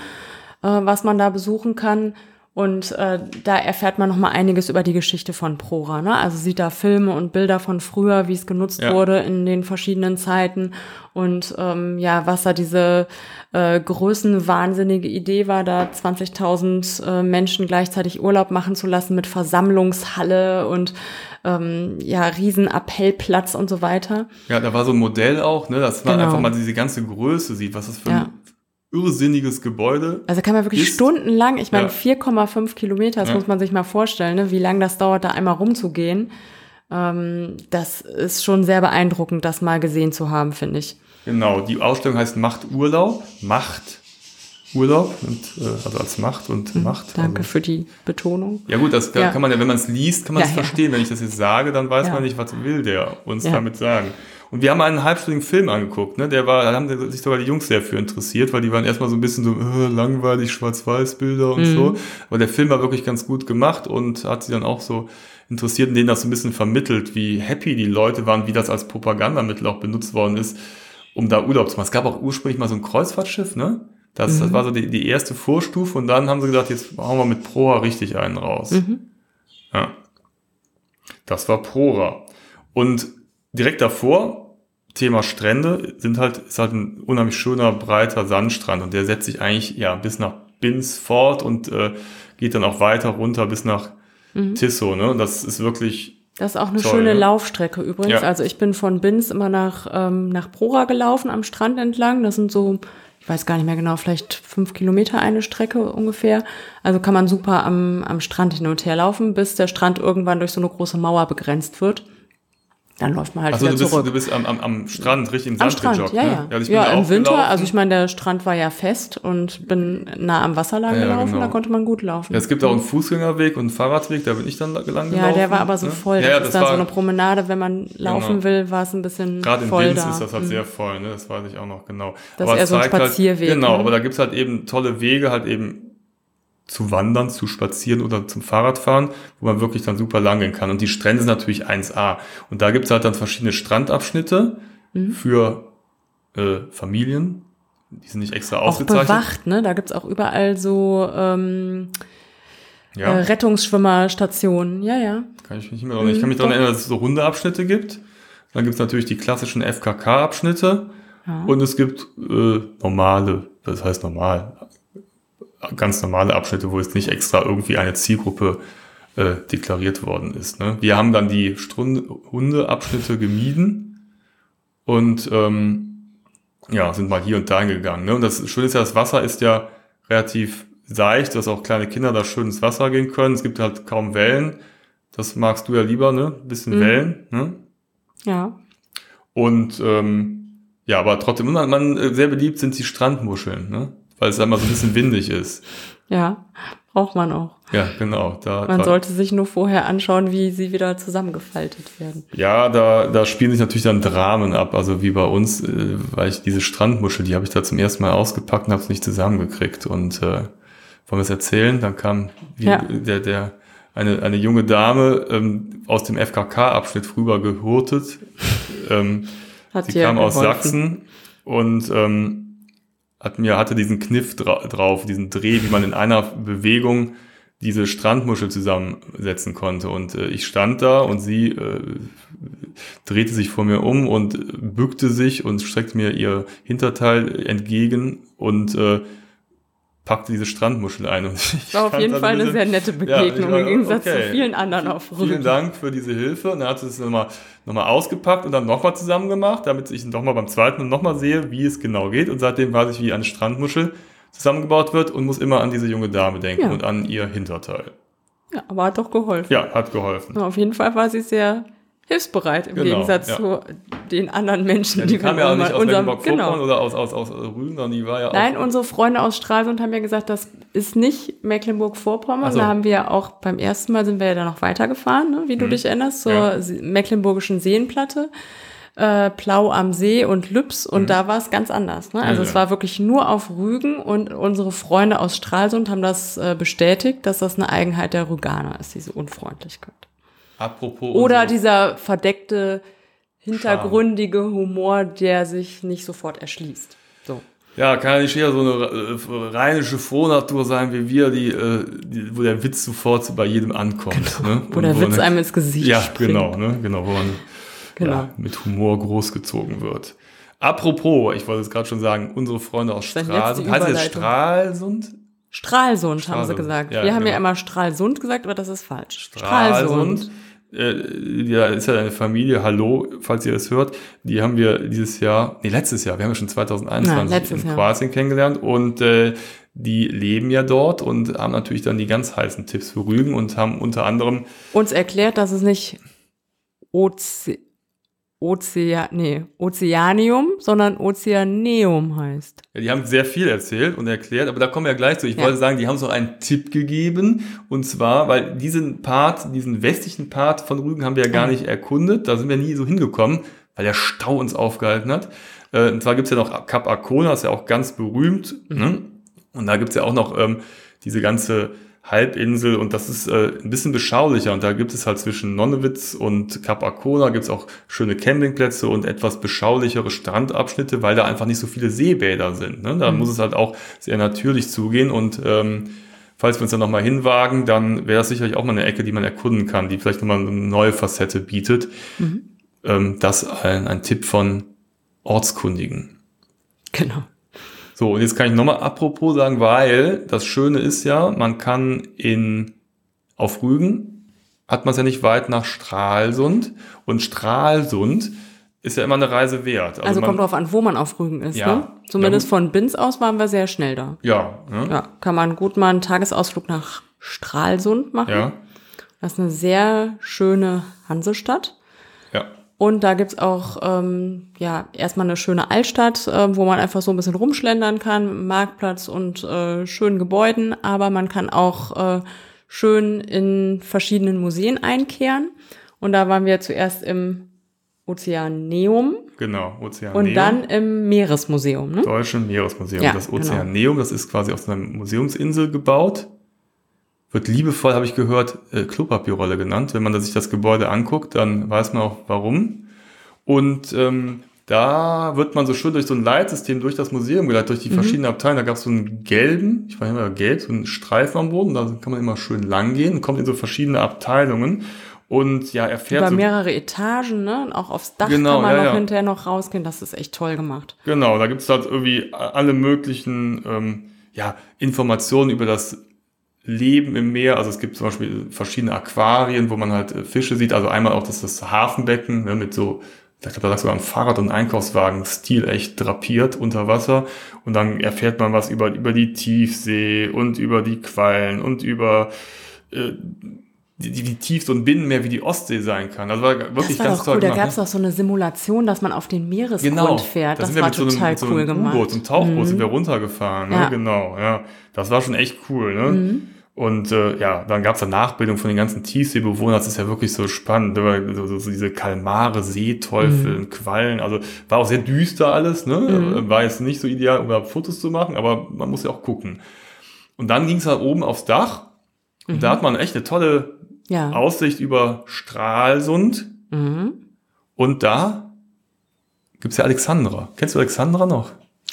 äh, was man da besuchen kann. Und äh, da erfährt man nochmal einiges über die Geschichte von Prora. Ne? Also sieht da Filme und Bilder von früher, wie es genutzt Ja. wurde in den verschiedenen Zeiten und ähm, ja, was da diese äh, größenwahnsinnige Idee war, da 20.000 äh, Menschen gleichzeitig Urlaub machen zu lassen mit Versammlungshalle und ähm, ja, Riesenappellplatz und so weiter. Ja, da war so ein Modell auch, ne, dass man Genau. einfach mal diese ganze Größe sieht, was das für Ja. ein irrsinniges Gebäude. Also kann man wirklich Ist- stundenlang, ich meine Ja. 4,5 Kilometer, das Ja. muss man sich mal vorstellen, ne, wie lange das dauert, da einmal rumzugehen. Ähm, das ist schon sehr beeindruckend, das mal gesehen zu haben, finde ich. Genau, die Ausstellung heißt Macht Urlaub. Macht Urlaub, und, äh, also als Macht und Macht. Mhm. Danke also, für die Betonung. Ja gut, das da Ja. kann man ja, wenn man es liest, kann man es Ja, ja. verstehen. Wenn ich das jetzt sage, dann weiß Ja. man nicht, was will der uns Ja. damit sagen. Und wir haben einen halbstündigen Film angeguckt, ne? Der war, da haben sich sogar die Jungs sehr für interessiert, weil die waren erstmal so ein bisschen so äh, langweilig, Schwarz-Weiß-Bilder und Mhm. so. Aber der Film war wirklich ganz gut gemacht und hat sie dann auch so interessiert und denen das so ein bisschen vermittelt, wie happy die Leute waren, wie das als Propagandamittel auch benutzt worden ist, um da Urlaub zu machen. Es gab auch ursprünglich mal so ein Kreuzfahrtschiff, ne? Das, das war so die, die erste Vorstufe und dann haben sie gesagt, jetzt hauen wir mit Proa richtig einen raus. Ja. Das war Prora. Und direkt davor, Thema Strände, sind halt, ist halt ein unheimlich schöner, breiter Sandstrand und der setzt sich eigentlich ja bis nach Binz fort und äh, geht dann auch weiter runter bis nach Tissot. Ne? Und das ist wirklich Das ist auch eine Toll, schöne ne? Laufstrecke übrigens. Ja. Also ich bin von Binz immer nach, ähm, nach Prora gelaufen, am Strand entlang. Das sind so, ich weiß gar nicht mehr genau, vielleicht fünf Kilometer eine Strecke ungefähr. Also kann man super am, am Strand hin und her laufen, bis der Strand irgendwann durch so eine große Mauer begrenzt wird. Dann läuft man halt Also wieder du bist, zurück. du bist am, am, am Strand richtig im Am Sand Strand, gejoggt, ja, ne? ja. Ja, bin da im Winter, gelaufen. also ich meine, der Strand war ja fest und bin nah am Wasser lang Ja, ja, gelaufen, genau. da konnte man gut laufen. Ja, es gibt auch einen Fußgängerweg und einen Fahrradweg, da bin ich dann lang gelaufen. ja, der war aber so ne? voll. Ja, ja, das das ist dann so eine Promenade, wenn man laufen Genau. will, war es ein bisschen Gerade in voll Linz da. ist das halt Mhm. sehr voll, ne? das weiß ich auch noch genau. Das aber ist eher so ein zeigt Spazierweg, Halt, genau, ne? aber da gibt's halt eben tolle Wege, halt eben zu wandern, zu spazieren oder zum Fahrradfahren, wo man wirklich dann super lang gehen kann. Und die Strände sind natürlich 1A. Und da gibt's halt dann verschiedene Strandabschnitte Mhm. für äh, Familien. Die sind nicht extra Auch ausgezeichnet. bewacht, ne? Da gibt's auch überall so ähm, Ja. äh, Rettungsschwimmerstationen. Ja, ja. Kann ich mich nicht mehr erinnern. Ich kann mich Mhm, daran doch. erinnern, dass es so Hundeabschnitte gibt. Dann gibt es natürlich die klassischen FKK-Abschnitte. Ja. Und es gibt äh, normale, das heißt normal, ganz normale Abschnitte, wo jetzt nicht extra irgendwie eine Zielgruppe äh, deklariert worden ist. Ne? Wir haben dann die Hundeabschnitte gemieden und ähm, ja, sind mal hier und da gegangen. Ne? Und das Schöne ist ja, das Wasser ist ja relativ seicht, dass auch kleine Kinder da schön ins Wasser gehen können. Es gibt halt kaum Wellen. Das magst du ja lieber, ne? Ein bisschen Mhm. Wellen. Ne? Ja. Und ähm, ja, aber trotzdem, man, man, äh, sehr beliebt sind die Strandmuscheln, ne? Weil es einmal so ein bisschen windig ist. Ja. Braucht man auch. Ja, genau. Da, Man da, sollte sich nur vorher anschauen, wie sie wieder zusammengefaltet werden. ja, da, da spielen sich natürlich dann Dramen ab, also wie bei uns, äh, weil ich diese Strandmuschel, die habe ich da zum ersten Mal ausgepackt und habe es nicht zusammengekriegt. Und äh, wollen wir es erzählen? Dann kam wie, Ja. der, der, eine, eine junge Dame ähm, aus dem FKK-Abschnitt rüber gehurtet. ähm, Hat Sie kam aus geholfen. Sachsen und ähm, hat mir hatte diesen Kniff dra drauf, diesen Dreh, wie man in einer Bewegung diese Strandmuschel zusammensetzen konnte. Und äh, ich stand da und sie äh, drehte sich vor mir um und äh, bückte sich und streckte mir ihr Hinterteil entgegen und äh, packte diese Strandmuschel ein. Und <laughs> ich War auf jeden Fall ein eine sehr nette Ja, Begegnung war- im Gegensatz okay. zu vielen anderen auf Vielen Rügen. Dank für diese Hilfe. Und er hat es nochmal noch mal ausgepackt und dann nochmal zusammen gemacht, damit ich nochmal beim zweiten und nochmal sehe, wie es genau geht. Und seitdem weiß ich, wie eine Strandmuschel zusammengebaut wird und muss immer an diese junge Dame denken Ja. und an ihr Hinterteil. Ja, aber hat doch geholfen. Ja, hat geholfen. Auf jeden Fall war sie sehr hilfsbereit im Genau, Gegensatz ja. zu den anderen Menschen, Ja, die die kam wir ja nicht aus unserem- Mecklenburg-Vorpommern genau. oder aus, aus, aus Rügen, sondern die war ja Nein, unsere Freunde aus Stralsund haben ja gesagt, das ist nicht Mecklenburg-Vorpommern. So. Da haben wir auch beim ersten Mal sind wir ja da noch weitergefahren, ne, wie du dich erinnerst, zur Mhm. Ja. Mecklenburgischen Seenplatte. Äh, Plau am See und Lübs und da war es ganz anders. Ne? Also Mhm. Ja, es ja. war wirklich nur auf Rügen und unsere Freunde aus Stralsund haben das äh, bestätigt, dass das eine Eigenheit der Rüganer ist, diese Unfreundlichkeit. Apropos... Oder dieser verdeckte, hintergründige Humor, der sich nicht sofort erschließt. So. Ja, kann ja nicht eher so eine äh, rheinische Frohnatur sein wie wir, die, äh, die, wo der Witz sofort bei jedem ankommt. Ne? Wo der Und Witz man- einem ins Gesicht Ja, springt. genau, ne? genau, wo man Genau. ja, mit Humor großgezogen wird. Apropos, ich wollte es gerade schon sagen, unsere Freunde aus Das Stralsund. Heißt Überleitung. Stralsund? Stralsund, haben sie Stralsund. gesagt. Ja, Wir haben ja genau. immer Stralsund gesagt, aber das ist falsch. Stralsund. Äh, ja, ist ja eine Familie, hallo, falls ihr das hört. Die haben wir dieses Jahr, nee, letztes Jahr, wir haben ja schon 2021 Ja, in Jahr. Kroatien kennengelernt und äh, die leben ja dort und haben natürlich dann die ganz heißen Tipps für Rügen und haben unter anderem Uns erklärt, dass es nicht Oze Ozea nee, Ozeanium, sondern Ozeaneum heißt. Ja, die haben sehr viel erzählt und erklärt, aber da kommen wir ja gleich zu. Ich Ja. wollte sagen, die haben uns auch einen Tipp gegeben. Und zwar, weil diesen Part, diesen westlichen Part von Rügen haben wir ja gar nicht erkundet. Da sind wir nie so hingekommen, weil der Stau uns aufgehalten hat. Äh, Und zwar gibt's ja noch Kap Arkona, ist ja auch ganz berühmt. Ne? Und da gibt's ja auch noch ähm, diese ganze Halbinsel und das ist äh, ein bisschen beschaulicher. Und da gibt es halt zwischen Nonnewitz und Kap Arkona gibt's auch schöne Campingplätze und etwas beschaulichere Strandabschnitte, weil da einfach nicht so viele Seebäder sind. Ne? Da muss es halt auch sehr natürlich zugehen und ähm, falls wir uns dann nochmal hinwagen, dann wäre das sicherlich auch mal eine Ecke, die man erkunden kann, die vielleicht nochmal eine neue Facette bietet. Ähm, das ein, ein Tipp von Ortskundigen. Genau. So, und jetzt kann ich nochmal apropos sagen, weil das Schöne ist ja, man kann in, auf Rügen hat man es ja nicht weit nach Stralsund. Und Stralsund ist ja immer eine Reise wert. Also, man, kommt drauf an, wo man auf Rügen ist. Ja. Ne? Zumindest Ja, von Binz aus waren wir sehr schnell da. Ja, ne? Ja, kann man gut mal einen Tagesausflug nach Stralsund machen. ja, Das ist eine sehr schöne Hansestadt. Und da gibt's auch ähm, ja erstmal eine schöne Altstadt, äh, wo man einfach so ein bisschen rumschlendern kann, Marktplatz und äh, schönen Gebäuden. Aber man kann auch äh, schön in verschiedenen Museen einkehren. Und da waren wir zuerst im Ozeaneum Genau, Ozeaneum. und dann im Meeresmuseum. Ne? Deutsche Meeresmuseum. Ja, das genau. Ozeaneum, das ist quasi auf einer Museumsinsel gebaut. Wird liebevoll, habe ich gehört, äh, Klopapierrolle genannt. Wenn man sich das Gebäude anguckt, dann weiß man auch warum. Und ähm, da wird man so schön durch so ein Leitsystem durch das Museum geleitet, durch die Mhm. verschiedenen Abteile. Da gab es so einen gelben, ich weiß nicht mehr, gelb, so einen Streifen am Boden. Da kann man immer schön lang gehen und kommt in so verschiedene Abteilungen. Und ja, erfährt Über so mehrere Etagen, ne? Und auch aufs Dach Genau, kann man ja, noch ja. hinterher noch rausgehen. Das ist echt toll gemacht. Genau, da gibt's halt irgendwie alle möglichen ähm, ja, Informationen über das Leben im Meer. Also es gibt zum Beispiel verschiedene Aquarien, wo man halt äh, Fische sieht. Also einmal auch das, das Hafenbecken ne, mit so, ich glaube, da sagst du ein Fahrrad und Einkaufswagen Stil echt drapiert unter Wasser. Und dann erfährt man was über, über die Tiefsee und über die Quallen und über äh, die, die, die tiefste und Binnenmeer wie die Ostsee sein kann. Also war wirklich Das war ganz doch toll cool. Da gemacht, gab es ne? auch so eine Simulation, dass man auf den Meeresgrund Genau, fährt. da Das wir war mit so einem, total mit so einem cool gemacht. Mhm. U-Boot, so einem Tauchboot sind wir runtergefahren, ne? Ja. genau, ja. Das war schon echt cool, ne? Mhm. Und äh, ja, dann gab's da Nachbildung von den ganzen Tiefseebewohnern, das ist ja wirklich so spannend, ne? so, so, so diese Kalmare, Seeteufel, Mhm. Quallen, also war auch sehr düster alles, ne? War jetzt nicht so ideal, um da Fotos zu machen, aber man muss ja auch gucken. Und dann ging's halt oben aufs Dach und Mhm. da hat man echt eine tolle Ja. Aussicht über Stralsund Mhm. und da gibt's ja Alexandra. Kennst du Alexandra noch?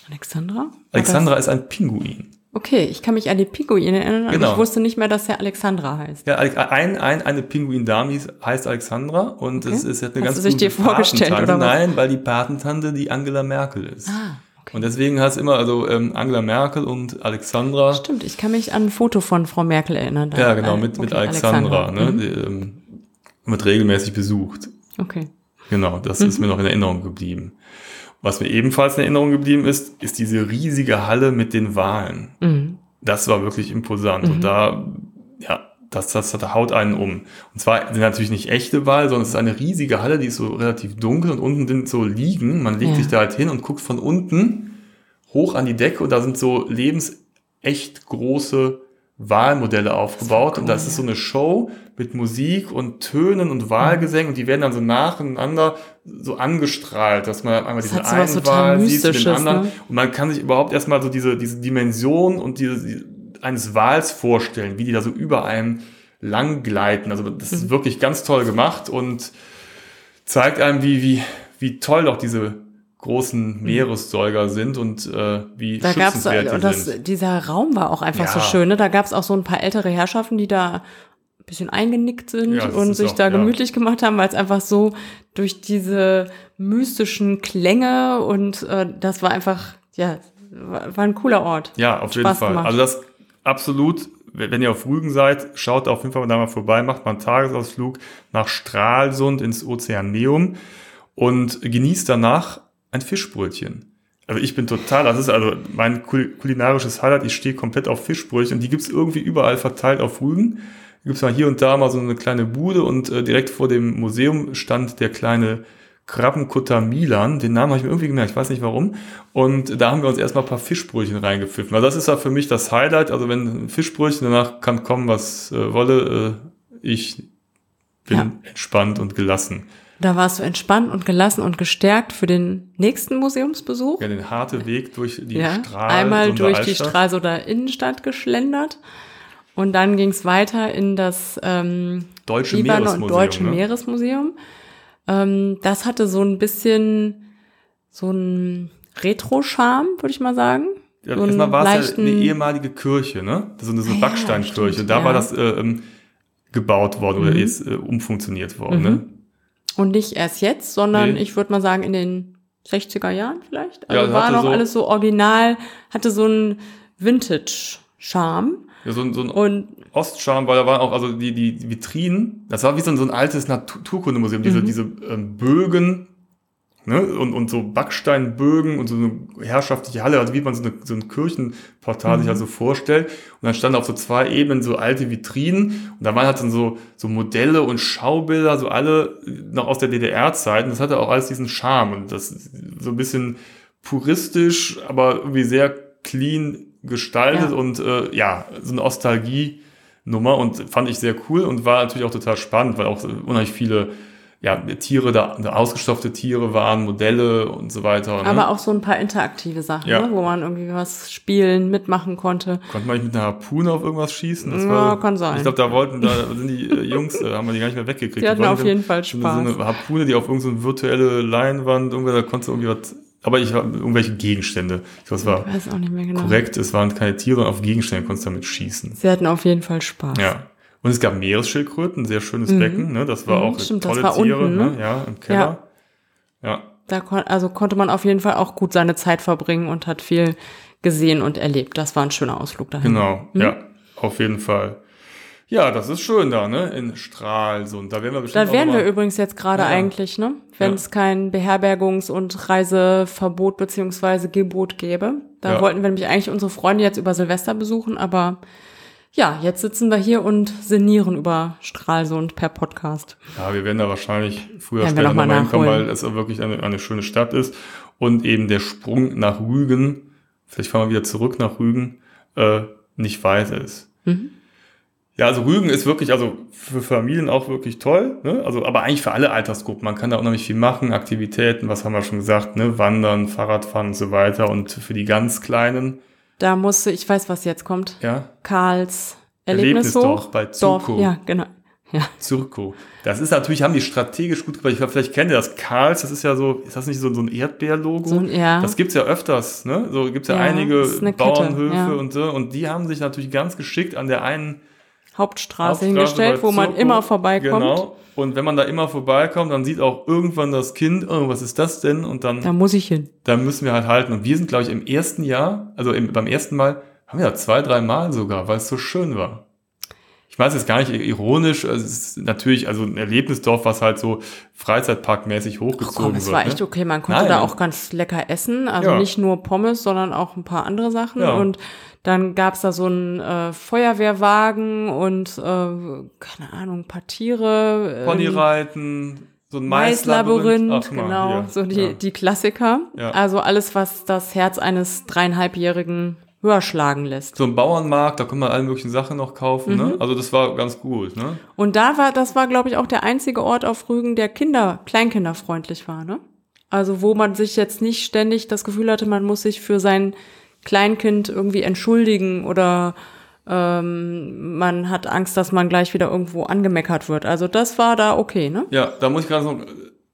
Alexandra? Alexandra ist ein Pinguin. Okay, ich kann mich an die Pinguine erinnern, aber Genau. ich wusste nicht mehr, dass er Alexandra heißt. Ja, ein, ein, eine Pinguin-Dame hieß- heißt Alexandra und Okay. es ist eine Hast ganz du sich dir vorgestellt, oder was? Nein, weil die Patentante die Angela Merkel ist. Ah, okay. Und deswegen heißt immer also ähm, Angela Merkel und Alexandra. Stimmt, ich kann mich an ein Foto von Frau Merkel erinnern. Ja, genau, mit, mit okay, Alexandra, ne? Mhm. Die, ähm, wird regelmäßig besucht. Okay. Genau, das Mhm. ist mir noch in Erinnerung geblieben. Was mir ebenfalls in Erinnerung geblieben ist, ist diese riesige Halle mit den Walen. Mhm. Das war wirklich imposant. Und da, ja, das, das, das haut einen um. Und zwar sind natürlich nicht echte Wale, sondern es ist eine riesige Halle, die ist so relativ dunkel und unten sind so Liegen. Man legt Ja. sich da halt hin und guckt von unten hoch an die Decke und da sind so lebensecht große Wahlmodelle aufgebaut. und das ist so eine Show mit Musik und Tönen und Wahlgesängen und die werden dann so nacheinander so angestrahlt, dass man einmal diesen hat sowas einen Wal sieht, den anderen. ne? Und man kann sich überhaupt erstmal so diese, diese Dimension und diese, die, eines Wals vorstellen, wie die da so über einem lang gleiten. Also das Mhm. ist wirklich ganz toll gemacht und zeigt einem, wie, wie, wie toll doch diese großen Meeressäuger sind und äh, wie Mhm. Da gab's schützenswert die und das, sind. dieser Raum war auch einfach so Ja. schön. Ne? Da gab's auch so ein paar ältere Herrschaften, die da ein bisschen eingenickt sind Ja, und sich auch- da ja. gemütlich gemacht haben, weil es einfach so durch diese mystischen Klänge und äh, das war einfach, ja, war, war ein cooler Ort. Ja, auf jeden Fall. gemacht. Also das absolut, wenn wenn ihr auf Rügen seid, schaut auf jeden Fall da mal vorbei, macht mal einen Tagesausflug nach Stralsund ins Ozeaneum und genießt danach ein Fischbrötchen. Also ich bin total, das ist also mein kul- kulinarisches Highlight, ich stehe komplett auf Fischbrötchen und die gibt's irgendwie überall verteilt auf Rügen. Da gibt's mal hier und da mal so eine kleine Bude und äh, direkt vor dem Museum stand der kleine Krabbenkutter Milan. Den Namen habe ich mir irgendwie gemerkt, ich weiß nicht warum. Und da haben wir uns erstmal ein paar Fischbrötchen reingepfiffen. Also das ist ja für mich das Highlight. Also wenn ein Fischbrötchen, danach kann kommen, was äh, wolle. Äh, ich bin Ja. entspannt und gelassen. Da warst du entspannt und gelassen und gestärkt für den nächsten Museumsbesuch. Ja, den harten Weg durch die Ja, Strahl. einmal durch die Stralsunder Innenstadt geschlendert und dann ging's weiter in das ähm, Deutsche Libanon Meeresmuseum. Deutsche ne? Meeresmuseum. Ähm, das hatte so ein bisschen so ein Retro-Charme, würde ich mal sagen. Ja, so einen erstmal war es ja eine ehemalige Kirche, ne? So eine, so eine ja, Backsteinkirche. stimmt, da ja. war das äh, ähm, gebaut worden oder Mhm. ist äh, umfunktioniert worden, ne? Und nicht erst jetzt, sondern Nee. ich würde mal sagen in den 60er Jahren vielleicht. Ja, Also war hatte noch so- alles so original, hatte so einen Vintage-Charme. Ja, so, ein- so ein Und Ostscham, weil da waren auch, also die, die Vitrinen, das war wie so ein, so ein altes Naturkundemuseum, diese, Mhm. diese ähm, Bögen, ne, und, und so Backsteinbögen und so eine herrschaftliche Halle, also wie man so, eine, so ein Kirchenportal sich also vorstellt. Und dann standen auf so zwei Ebenen so alte Vitrinen und da waren halt dann so, so Modelle und Schaubilder, so alle noch aus der DDR-Zeit. Und das hatte auch alles diesen Charme und das so ein bisschen puristisch, aber irgendwie sehr clean gestaltet Ja. und äh, ja, so eine Nostalgie-Nummer und fand ich sehr cool und war natürlich auch total spannend, weil auch unheimlich viele ja, Tiere, da, da ausgestopfte Tiere waren, Modelle und so weiter. Aber ne? auch so ein paar interaktive Sachen, Ja. ne? wo man irgendwie was spielen, mitmachen konnte. Konnte man nicht mit einer Harpune auf irgendwas schießen? Das Ja, war, kann sein. Ich glaube, da wollten, da sind die äh, Jungs, äh, haben wir die gar nicht mehr weggekriegt. Die hatten wollten auf jeden Fall Spaß. So eine Harpune, die auf irgendeine so virtuelle Leinwand, irgendwer, da konntest du irgendwie was, aber ich habe irgendwelche Gegenstände. Ich glaube, es war Ich weiß auch nicht mehr genau. korrekt, es waren keine Tiere, auf Gegenstände konntest du damit schießen. Sie hatten auf jeden Fall Spaß. Ja. Und es gab Meeresschildkröten, ein sehr schönes Becken, ne? Das war Mhm, auch stimmt, das tolle war Tiere, unten, ne? ne? Ja, im Keller. Ja. Da kon also konnte man auf jeden Fall auch gut seine Zeit verbringen und hat viel gesehen und erlebt. Das war ein schöner Ausflug dahin. Genau, ja, auf jeden Fall. Ja, das ist schön da, ne? In Stralsund. Da wären wir bestimmt Da wären wir übrigens jetzt gerade Ja. eigentlich, ne? Wenn Ja. es kein Beherbergungs- und Reiseverbot beziehungsweise Gebot gäbe. Da Ja. wollten wir nämlich eigentlich unsere Freunde jetzt über Silvester besuchen, aber ja, jetzt sitzen wir hier und sinnieren über Stralsund per Podcast. Ja, wir werden da wahrscheinlich früher wir später noch mal nochmal hinkommen, nachholen. weil es wirklich eine, eine schöne Stadt ist. Und eben der Sprung nach Rügen, vielleicht fahren wir wieder zurück nach Rügen, äh, nicht weit ist. Mhm. Ja, also Rügen ist wirklich, also für Familien auch wirklich toll, ne? Also, aber eigentlich für alle Altersgruppen. Man kann da unheimlich viel machen, Aktivitäten, was haben wir schon gesagt, ne? Wandern, Fahrradfahren und so weiter. Und für die ganz Kleinen, Da musste, ich weiß, was jetzt kommt. ja, Karls Erlebnisdorf Erlebnishof. bei Dorf, Zuko. ja, genau. Ja. Zirko. Das ist natürlich, haben die strategisch gut gemacht. Ich glaube, vielleicht kennt ihr das. Karls, das ist ja so, ist das nicht so, so ein Erdbeerlogo? So ja. Das gibt's ja öfters, ne? So gibt's ja, Ja, einige Bauernhöfe ja. und so. Und die haben sich natürlich ganz geschickt an der einen Hauptstraße, Hauptstraße hingestellt, wo man Zirko. immer vorbeikommt. Genau. Und wenn man da immer vorbeikommt, dann sieht auch irgendwann das Kind, oh, was ist das denn? Und dann, Da muss ich hin. da müssen wir halt halten. Und wir sind, glaube ich, im ersten Jahr, also im, beim ersten Mal, haben wir ja zwei, drei Mal sogar, weil es so schön war. Ich weiß jetzt gar nicht ironisch, also es ist natürlich, also ein Erlebnisdorf, was halt so Freizeitparkmäßig hochgezogen komm, es wird. war ne? echt okay. Man konnte Nein. da auch ganz lecker essen. Also Ja. nicht nur Pommes, sondern auch ein paar andere Sachen. Ja. Und dann gab's da so einen äh, Feuerwehrwagen und, äh, keine Ahnung, ein paar Tiere. ähm, Ponyreiten, so ein Maislabyrinth. Maislabyrinth, genau, hier. so die, ja. die Klassiker. Ja. Also alles, was das Herz eines dreieinhalbjährigen höher schlagen lässt. So ein Bauernmarkt, da kann man alle möglichen Sachen noch kaufen. Mhm. Ne? Also das war ganz gut. Ne? Und da war, das war, glaube ich, auch der einzige Ort auf Rügen, der Kinder, kleinkinderfreundlich war, ne? Also wo man sich jetzt nicht ständig das Gefühl hatte, man muss sich für sein Kleinkind irgendwie entschuldigen oder ähm, man hat Angst, dass man gleich wieder irgendwo angemeckert wird. Also das war da okay, ne? Ja, da muss ich gerade sagen,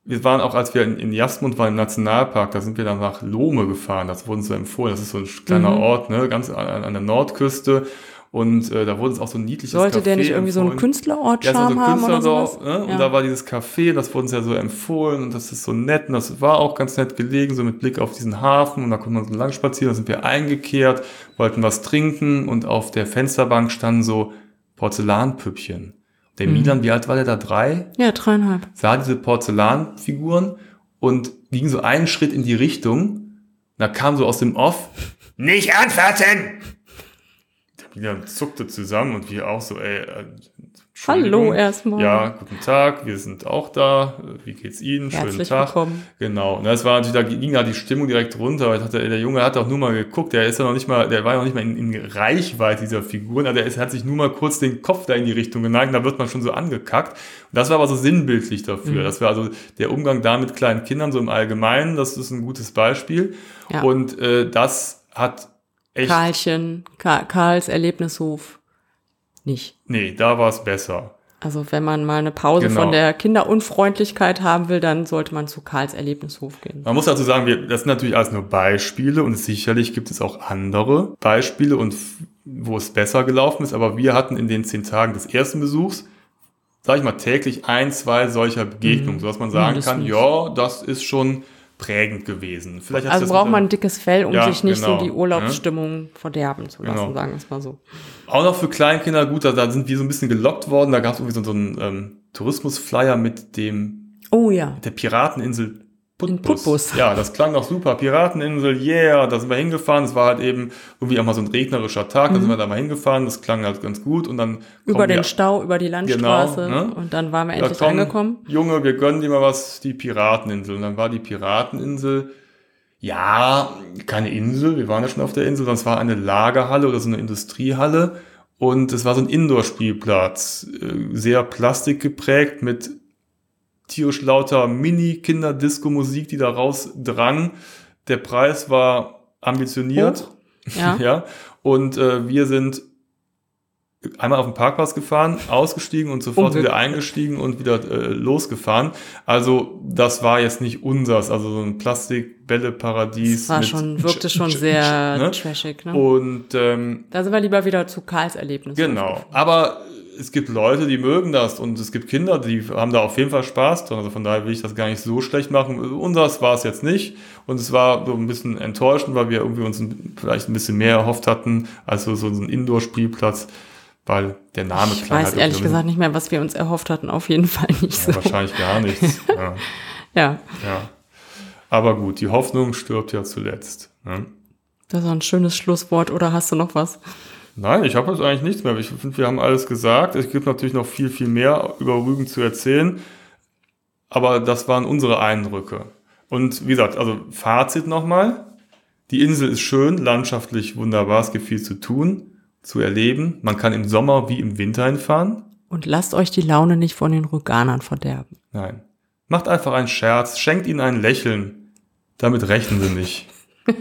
wir waren auch, als wir in, in Jasmund waren im Nationalpark, da sind wir dann nach Lohme gefahren. Das wurde uns so empfohlen. Das ist so ein kleiner Mhm. Ort, ne, ganz an, an der Nordküste. Und äh, da wurde uns auch so ein niedliches Sollte der Café nicht irgendwie so einen empfohlen. Künstlerort Ja, so haben oder sowas? ne? Und Ja. da war dieses Café, das wurde uns ja so empfohlen und das ist so nett und das war auch ganz nett gelegen, so mit Blick auf diesen Hafen und da konnte man so lang spazieren, da sind wir eingekehrt, wollten was trinken und auf der Fensterbank standen so Porzellanpüppchen. Der Mhm. Milan, wie alt war der da? Drei? Ja, dreieinhalb. Sah diese Porzellanfiguren und ging so einen Schritt in die Richtung. Da kam so aus dem Off, nicht anfassen! Milan zuckte zusammen und wir auch so, ey, äh. Hallo erstmal. Ja, guten Tag, wir sind auch da. Wie geht's Ihnen? Schönen Herzlich Tag. willkommen. Genau. Und das war natürlich, da ging da die Stimmung direkt runter. Ich hatte, der Junge hat auch nur mal geguckt, der ist ja noch nicht mal, der war ja noch nicht mal in, in Reichweite dieser Figuren, aber der ist, hat sich nur mal kurz den Kopf da in die Richtung geneigt, da wird man schon so angekackt. Und das war aber so sinnbildlich dafür. Mhm. Das war also der Umgang da mit kleinen Kindern so im Allgemeinen, das ist ein gutes Beispiel. Ja. Und äh, das hat echt, Karlchen, Ka Karls Erlebnishof nicht. nee, da war es besser. Also wenn man mal eine Pause Genau. von der Kinderunfreundlichkeit haben will, dann sollte man zu Karls Erlebnishof gehen. Man muss dazu sagen, wir, das sind natürlich alles nur Beispiele und sicherlich gibt es auch andere Beispiele und wo es besser gelaufen ist, aber wir hatten in den zehn Tagen des ersten Besuchs, sage ich mal, täglich ein, zwei solcher Begegnungen, Mhm. sodass man sagen kann, Mindestens. ja, das ist schon prägend gewesen. Vielleicht Also braucht mit- man ein dickes Fell, um Ja, sich nicht genau, so die Urlaubsstimmung verderben zu lassen, Genau. sagen wir es mal so. Auch noch für Kleinkinder, gut, da, da sind wir so ein bisschen gelockt worden. Da gab es irgendwie so, so einen ähm, Tourismusflyer mit dem Oh ja. der Pirateninsel Putbus. Putbus. Ja, das klang doch super. Pirateninsel, yeah, da sind wir hingefahren. Es war halt eben irgendwie auch mal so ein regnerischer Tag, da sind wir da mal hingefahren. Das klang halt ganz gut. Und dann Mhm. Über den wir- Stau, über die Landstraße Genau, ne? und dann waren wir endlich komm, angekommen. Junge, wir gönnen dir mal was, die Pirateninsel. Und dann war die Pirateninsel, ja, keine Insel, wir waren ja schon auf der Insel, sondern es war eine Lagerhalle oder so eine Industriehalle. Und es war so ein Indoor-Spielplatz, äh, sehr plastikgeprägt mit tierisch lauter Mini-Kinder-Disco-Musik, die da rausdrang. Der Preis war ambitioniert. Ja. <laughs> ja. Und äh, wir sind einmal auf den Parkplatz gefahren, ausgestiegen und sofort Unglück. wieder eingestiegen und wieder äh, losgefahren. Also das war jetzt nicht unsers, also so ein Plastikbälle-Paradies. Das war schon, wirkte schon Sch- sehr ne? trashig, ne? Und ähm, Da sind wir lieber wieder zu Karls Erlebnis. Genau. Aber es gibt Leute, die mögen das und es gibt Kinder, die haben da auf jeden Fall Spaß dran. Also von daher will ich das gar nicht so schlecht machen. Unseres war es jetzt nicht. Und es war so ein bisschen enttäuschend, weil wir irgendwie uns vielleicht ein bisschen mehr erhofft hatten als so, so ein Indoor-Spielplatz, weil der Name Ich klang weiß halt ehrlich gesagt nicht mehr, was wir uns erhofft hatten. Auf jeden Fall nicht so, so. ja, wahrscheinlich gar nichts. <laughs> ja, Ja, ja. Aber gut, die Hoffnung stirbt ja zuletzt. Ne? das war ein schönes Schlusswort. Oder hast du noch was? Nein, ich habe jetzt eigentlich nichts mehr. Ich finde, wir haben alles gesagt. Es gibt natürlich noch viel, viel mehr über Rügen zu erzählen. Aber das waren unsere Eindrücke. Und wie gesagt, also Fazit nochmal. Die Insel ist schön, landschaftlich wunderbar. Es gibt viel zu tun, zu erleben. Man kann im Sommer wie im Winter hinfahren. Und lasst euch die Laune nicht von den Rüganern verderben. Nein. Macht einfach einen Scherz, schenkt ihnen ein Lächeln. Damit rechnen sie nicht. <laughs>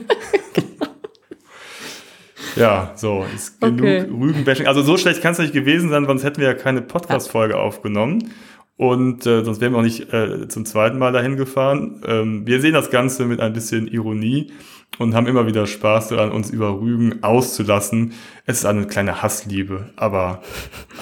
ja, so, ist genug Okay. Rügenbashing. Also so schlecht kann es nicht gewesen sein, sonst hätten wir ja keine Podcast-Folge aufgenommen. Und äh, sonst wären wir auch nicht äh, zum zweiten Mal dahin gefahren. Ähm, wir sehen das Ganze mit ein bisschen Ironie und haben immer wieder Spaß daran, uns über Rügen auszulassen. Es ist eine kleine Hassliebe, aber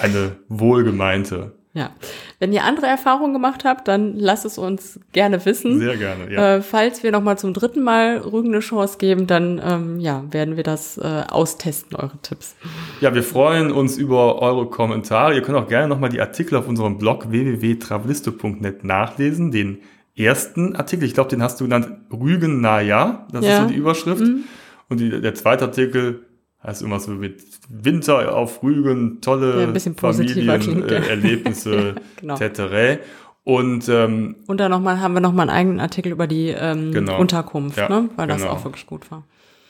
eine wohlgemeinte. Ja. Wenn ihr andere Erfahrungen gemacht habt, dann lasst es uns gerne wissen. Sehr gerne, ja. Äh, falls wir nochmal zum dritten Mal Rügen eine Chance geben, dann ähm, ja, werden wir das äh, austesten, eure Tipps. Ja, wir freuen uns über eure Kommentare. Ihr könnt auch gerne nochmal die Artikel auf unserem Blog www.travelisto.net nachlesen. Den ersten Artikel, ich glaube, den hast du genannt Rügen Naja. Das ist Ja. so die Überschrift. Und die, der zweite Artikel heißt immer so mit Winter auf Rügen, tolle Ja, positiver klingt, <laughs> ja. Familienerlebnisse, Genau. Und ähm, Und dann noch mal, haben wir nochmal einen eigenen Artikel über die ähm, Genau. Unterkunft, Ja, ne? weil das genau. auch wirklich gut war.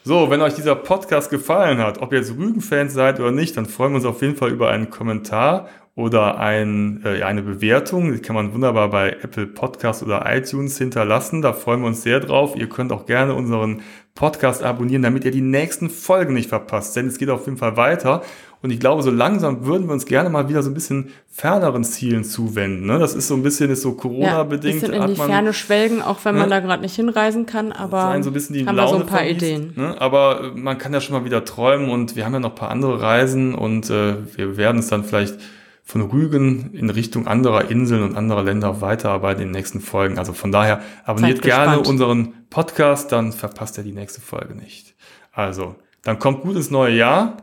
So, wenn euch dieser Podcast gefallen hat, ob ihr jetzt Rügen-Fans seid oder nicht, dann freuen wir uns auf jeden Fall über einen Kommentar oder ein, äh, eine Bewertung. Die kann man wunderbar bei Apple Podcast oder iTunes hinterlassen. Da freuen wir uns sehr drauf. Ihr könnt auch gerne unseren Podcast abonnieren, damit ihr die nächsten Folgen nicht verpasst. Denn es geht auf jeden Fall weiter. Und ich glaube, so langsam würden wir uns gerne mal wieder so ein bisschen ferneren Zielen zuwenden. Ne? Das ist so ein bisschen, ist so Ja, Corona-bedingt. bisschen in die man- Ferne schwelgen, auch wenn man Ne? da gerade nicht hinreisen kann, aber sein, so ein bisschen die haben wir so ein paar verliest, Ideen. Ne? Aber äh, man kann ja schon mal wieder träumen und wir haben ja noch ein paar andere Reisen und äh, wir werden es dann vielleicht von Rügen in Richtung anderer Inseln und anderer Länder weiterarbeiten in den nächsten Folgen. Also von daher abonniert gerne unseren Podcast, dann verpasst ihr die nächste Folge nicht. Also, dann kommt gut ins neue Jahr.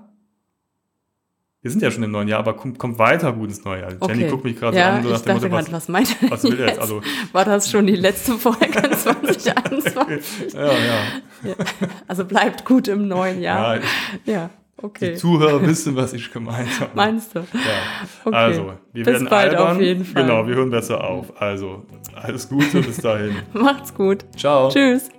Wir sind ja schon im neuen Jahr, aber kommt, kommt weiter gut ins neue Jahr. Jenny guckt mich gerade ja, an, so nach ich dem Motto, gerade, was meint er was will er jetzt? Also, War das schon die letzte Folge <laughs> 2021? ja, ja. Also bleibt gut im neuen Jahr. ja Ja, die okay. Zuhörer wissen, was ich gemeint habe. Meinst du? Ja. Okay. Also, wir Bis werden bald albern. auf jeden Fall. Genau, wir hören besser auf. Also, alles Gute, bis dahin. <laughs> Macht's gut. Ciao. Tschüss.